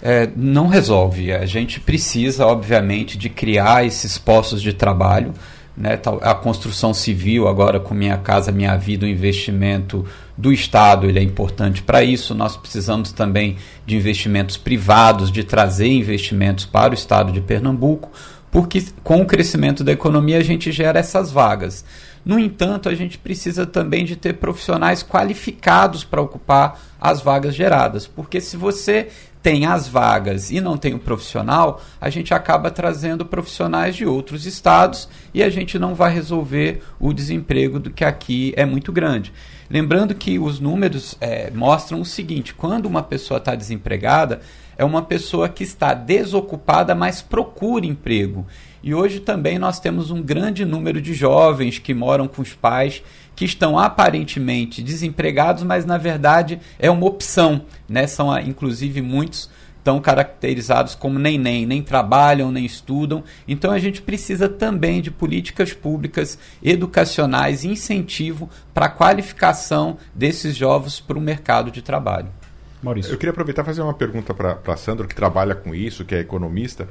É, não resolve. A gente precisa, obviamente, de criar esses postos de trabalho né, a construção civil agora com Minha Casa Minha Vida, o investimento do Estado ele é importante para isso. Nós precisamos também de investimentos privados, de trazer investimentos para o Estado de Pernambuco, porque com o crescimento da economia a gente gera essas vagas. No entanto, a gente precisa também de ter profissionais qualificados para ocupar as vagas geradas, porque se você tem as vagas e não tem o profissional, a gente acaba trazendo profissionais de outros estados e a gente não vai resolver o desemprego do que aqui é muito grande. Lembrando que os números é, mostram o seguinte: quando uma pessoa está desempregada, é uma pessoa que está desocupada, mas procura emprego. E hoje também nós temos um grande número de jovens que moram com os pais que estão aparentemente desempregados, mas na verdade é uma opção, né? São ah, inclusive muitos tão caracterizados como nem nem, nem trabalham, nem estudam. Então a gente precisa também de políticas públicas educacionais, incentivo para a qualificação desses jovens para o mercado de trabalho.
Maurício.
Eu queria aproveitar e fazer uma pergunta para Sandro, que trabalha com isso, que é economista,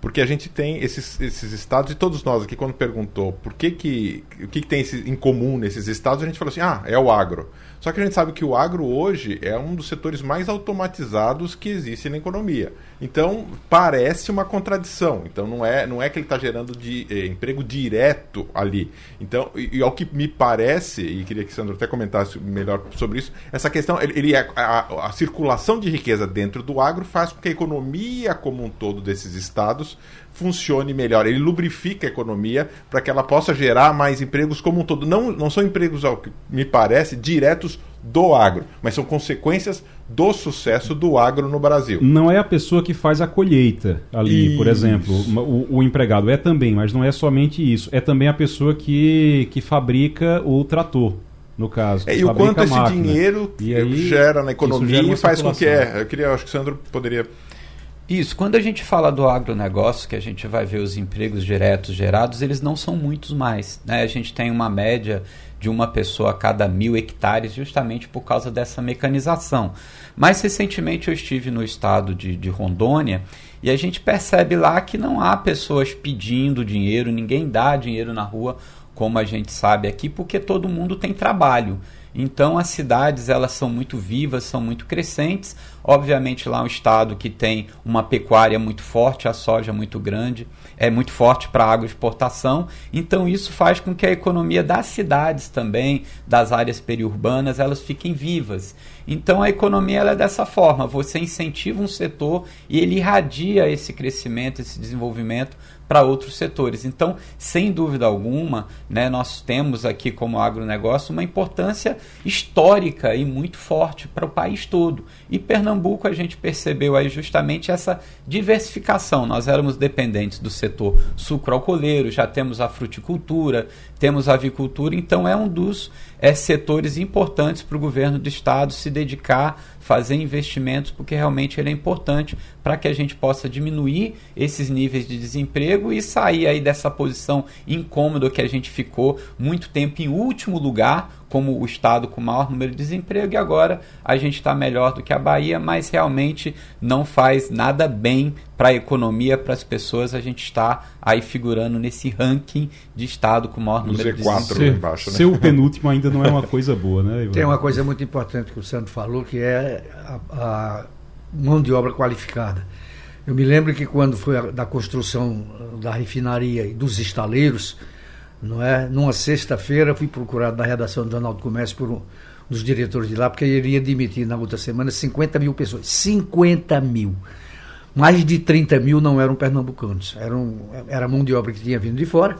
porque a gente tem esses, esses estados, e todos nós aqui, quando perguntou por que, que o que, que tem esse, em comum nesses estados, a gente falou assim: ah, é o agro. Só que a gente sabe que o agro hoje é um dos setores mais automatizados que existe na economia. Então, parece uma contradição. Então, não é, não é que ele está gerando de, eh, emprego direto ali. Então, e, e, ao que me parece, e queria que o Sandro até comentasse melhor sobre isso, essa questão, ele, ele é, a, a circulação de riqueza dentro do agro faz com que a economia como um todo desses estados funcione melhor. Ele lubrifica a economia para que ela possa gerar mais empregos como um todo. Não, não são empregos, ao que me parece, diretos do agro, mas são consequências do sucesso do agro no Brasil.
Não é a pessoa que faz a colheita ali, isso. por exemplo. O, o, empregado é também, mas não é somente isso. É também a pessoa que, que fabrica o trator. No caso,
é, e o quanto esse dinheiro aí, gera na economia gera e faz com que é. Eu queria, acho que o Sandro poderia
isso, quando a gente fala do agronegócio, que a gente vai ver os empregos diretos gerados, eles não são muitos mais. Né? A gente tem uma média de uma pessoa a cada mil hectares, justamente por causa dessa mecanização. Mais recentemente eu estive no estado de, de Rondônia e a gente percebe lá que não há pessoas pedindo dinheiro, ninguém dá dinheiro na rua, como a gente sabe aqui, porque todo mundo tem trabalho. Então as cidades elas são muito vivas, são muito crescentes. Obviamente lá é um estado que tem uma pecuária muito forte, a soja muito grande, é muito forte para a agroexportação. Então isso faz com que a economia das cidades também, das áreas periurbanas, elas fiquem vivas. Então a economia ela é dessa forma, você incentiva um setor e ele irradia esse crescimento, esse desenvolvimento para outros setores. Então, sem dúvida alguma, né, nós temos aqui como agronegócio uma importância histórica e muito forte para o país todo. E Pernambuco a gente percebeu aí justamente essa diversificação. Nós éramos dependentes do setor sucroalcooleiro, já temos a fruticultura, temos a avicultura, então é um dos é, setores importantes para o governo do estado se dedicar fazer investimentos, porque realmente ele é importante para que a gente possa diminuir esses níveis de desemprego e sair aí dessa posição incômoda que a gente ficou muito tempo em último lugar como o estado com maior número de desemprego e agora a gente está melhor do que a Bahia, mas realmente não faz nada bem para a economia, para as pessoas. A gente está aí figurando nesse ranking de estado com maior número de desemprego.
Embaixo, né? Ser o penúltimo ainda não é uma coisa boa, né? Ivan?
Tem uma coisa muito importante que o Sandro falou, que é a, a mão de obra qualificada. Eu me lembro que quando foi a, da construção da refinaria e dos estaleiros, não é? Numa sexta-feira fui procurado na redação do Jornal do Comércio por um dos diretores de lá, porque ele iria demitir na outra semana 50 mil pessoas. 50 mil. Mais de 30 mil não eram pernambucanos. Eram, era mão de obra que tinha vindo de fora,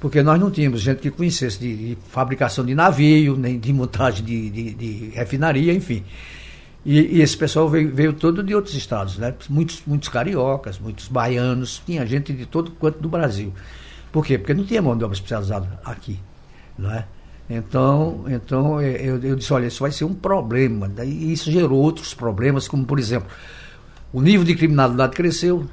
porque nós não tínhamos gente que conhecesse de, de fabricação de navio, nem de montagem de, de, de refinaria, enfim. E, e, esse pessoal veio, veio todo de outros estados, né? Muitos, muitos cariocas, muitos baianos, tinha gente de todo quanto do Brasil. Por quê? Porque não tinha mão de obra especializada aqui, não é? Então, então eu, eu disse, olha, isso vai ser um problema. Daí isso gerou outros problemas, como por exemplo, o nível de criminalidade cresceu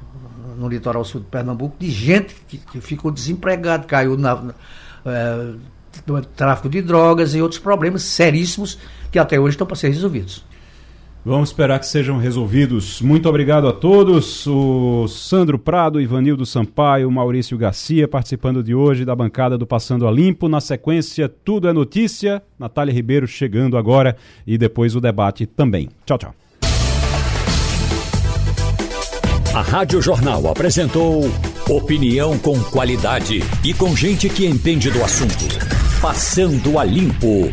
no litoral sul de Pernambuco, de gente que, que ficou desempregado, caiu na, na é, no tráfico de drogas e outros problemas seríssimos que até hoje estão para ser resolvidos.
Vamos esperar que sejam resolvidos. Muito obrigado a todos. O Sandro Prado, Ivanildo Sampaio, Maurício Garcia participando de hoje da bancada do Passando a Limpo. Na sequência, Tudo é Notícia. Natália Ribeiro chegando agora e depois o debate também. Tchau, tchau.
A Rádio Jornal apresentou opinião com qualidade e com gente que entende do assunto. Passando a Limpo.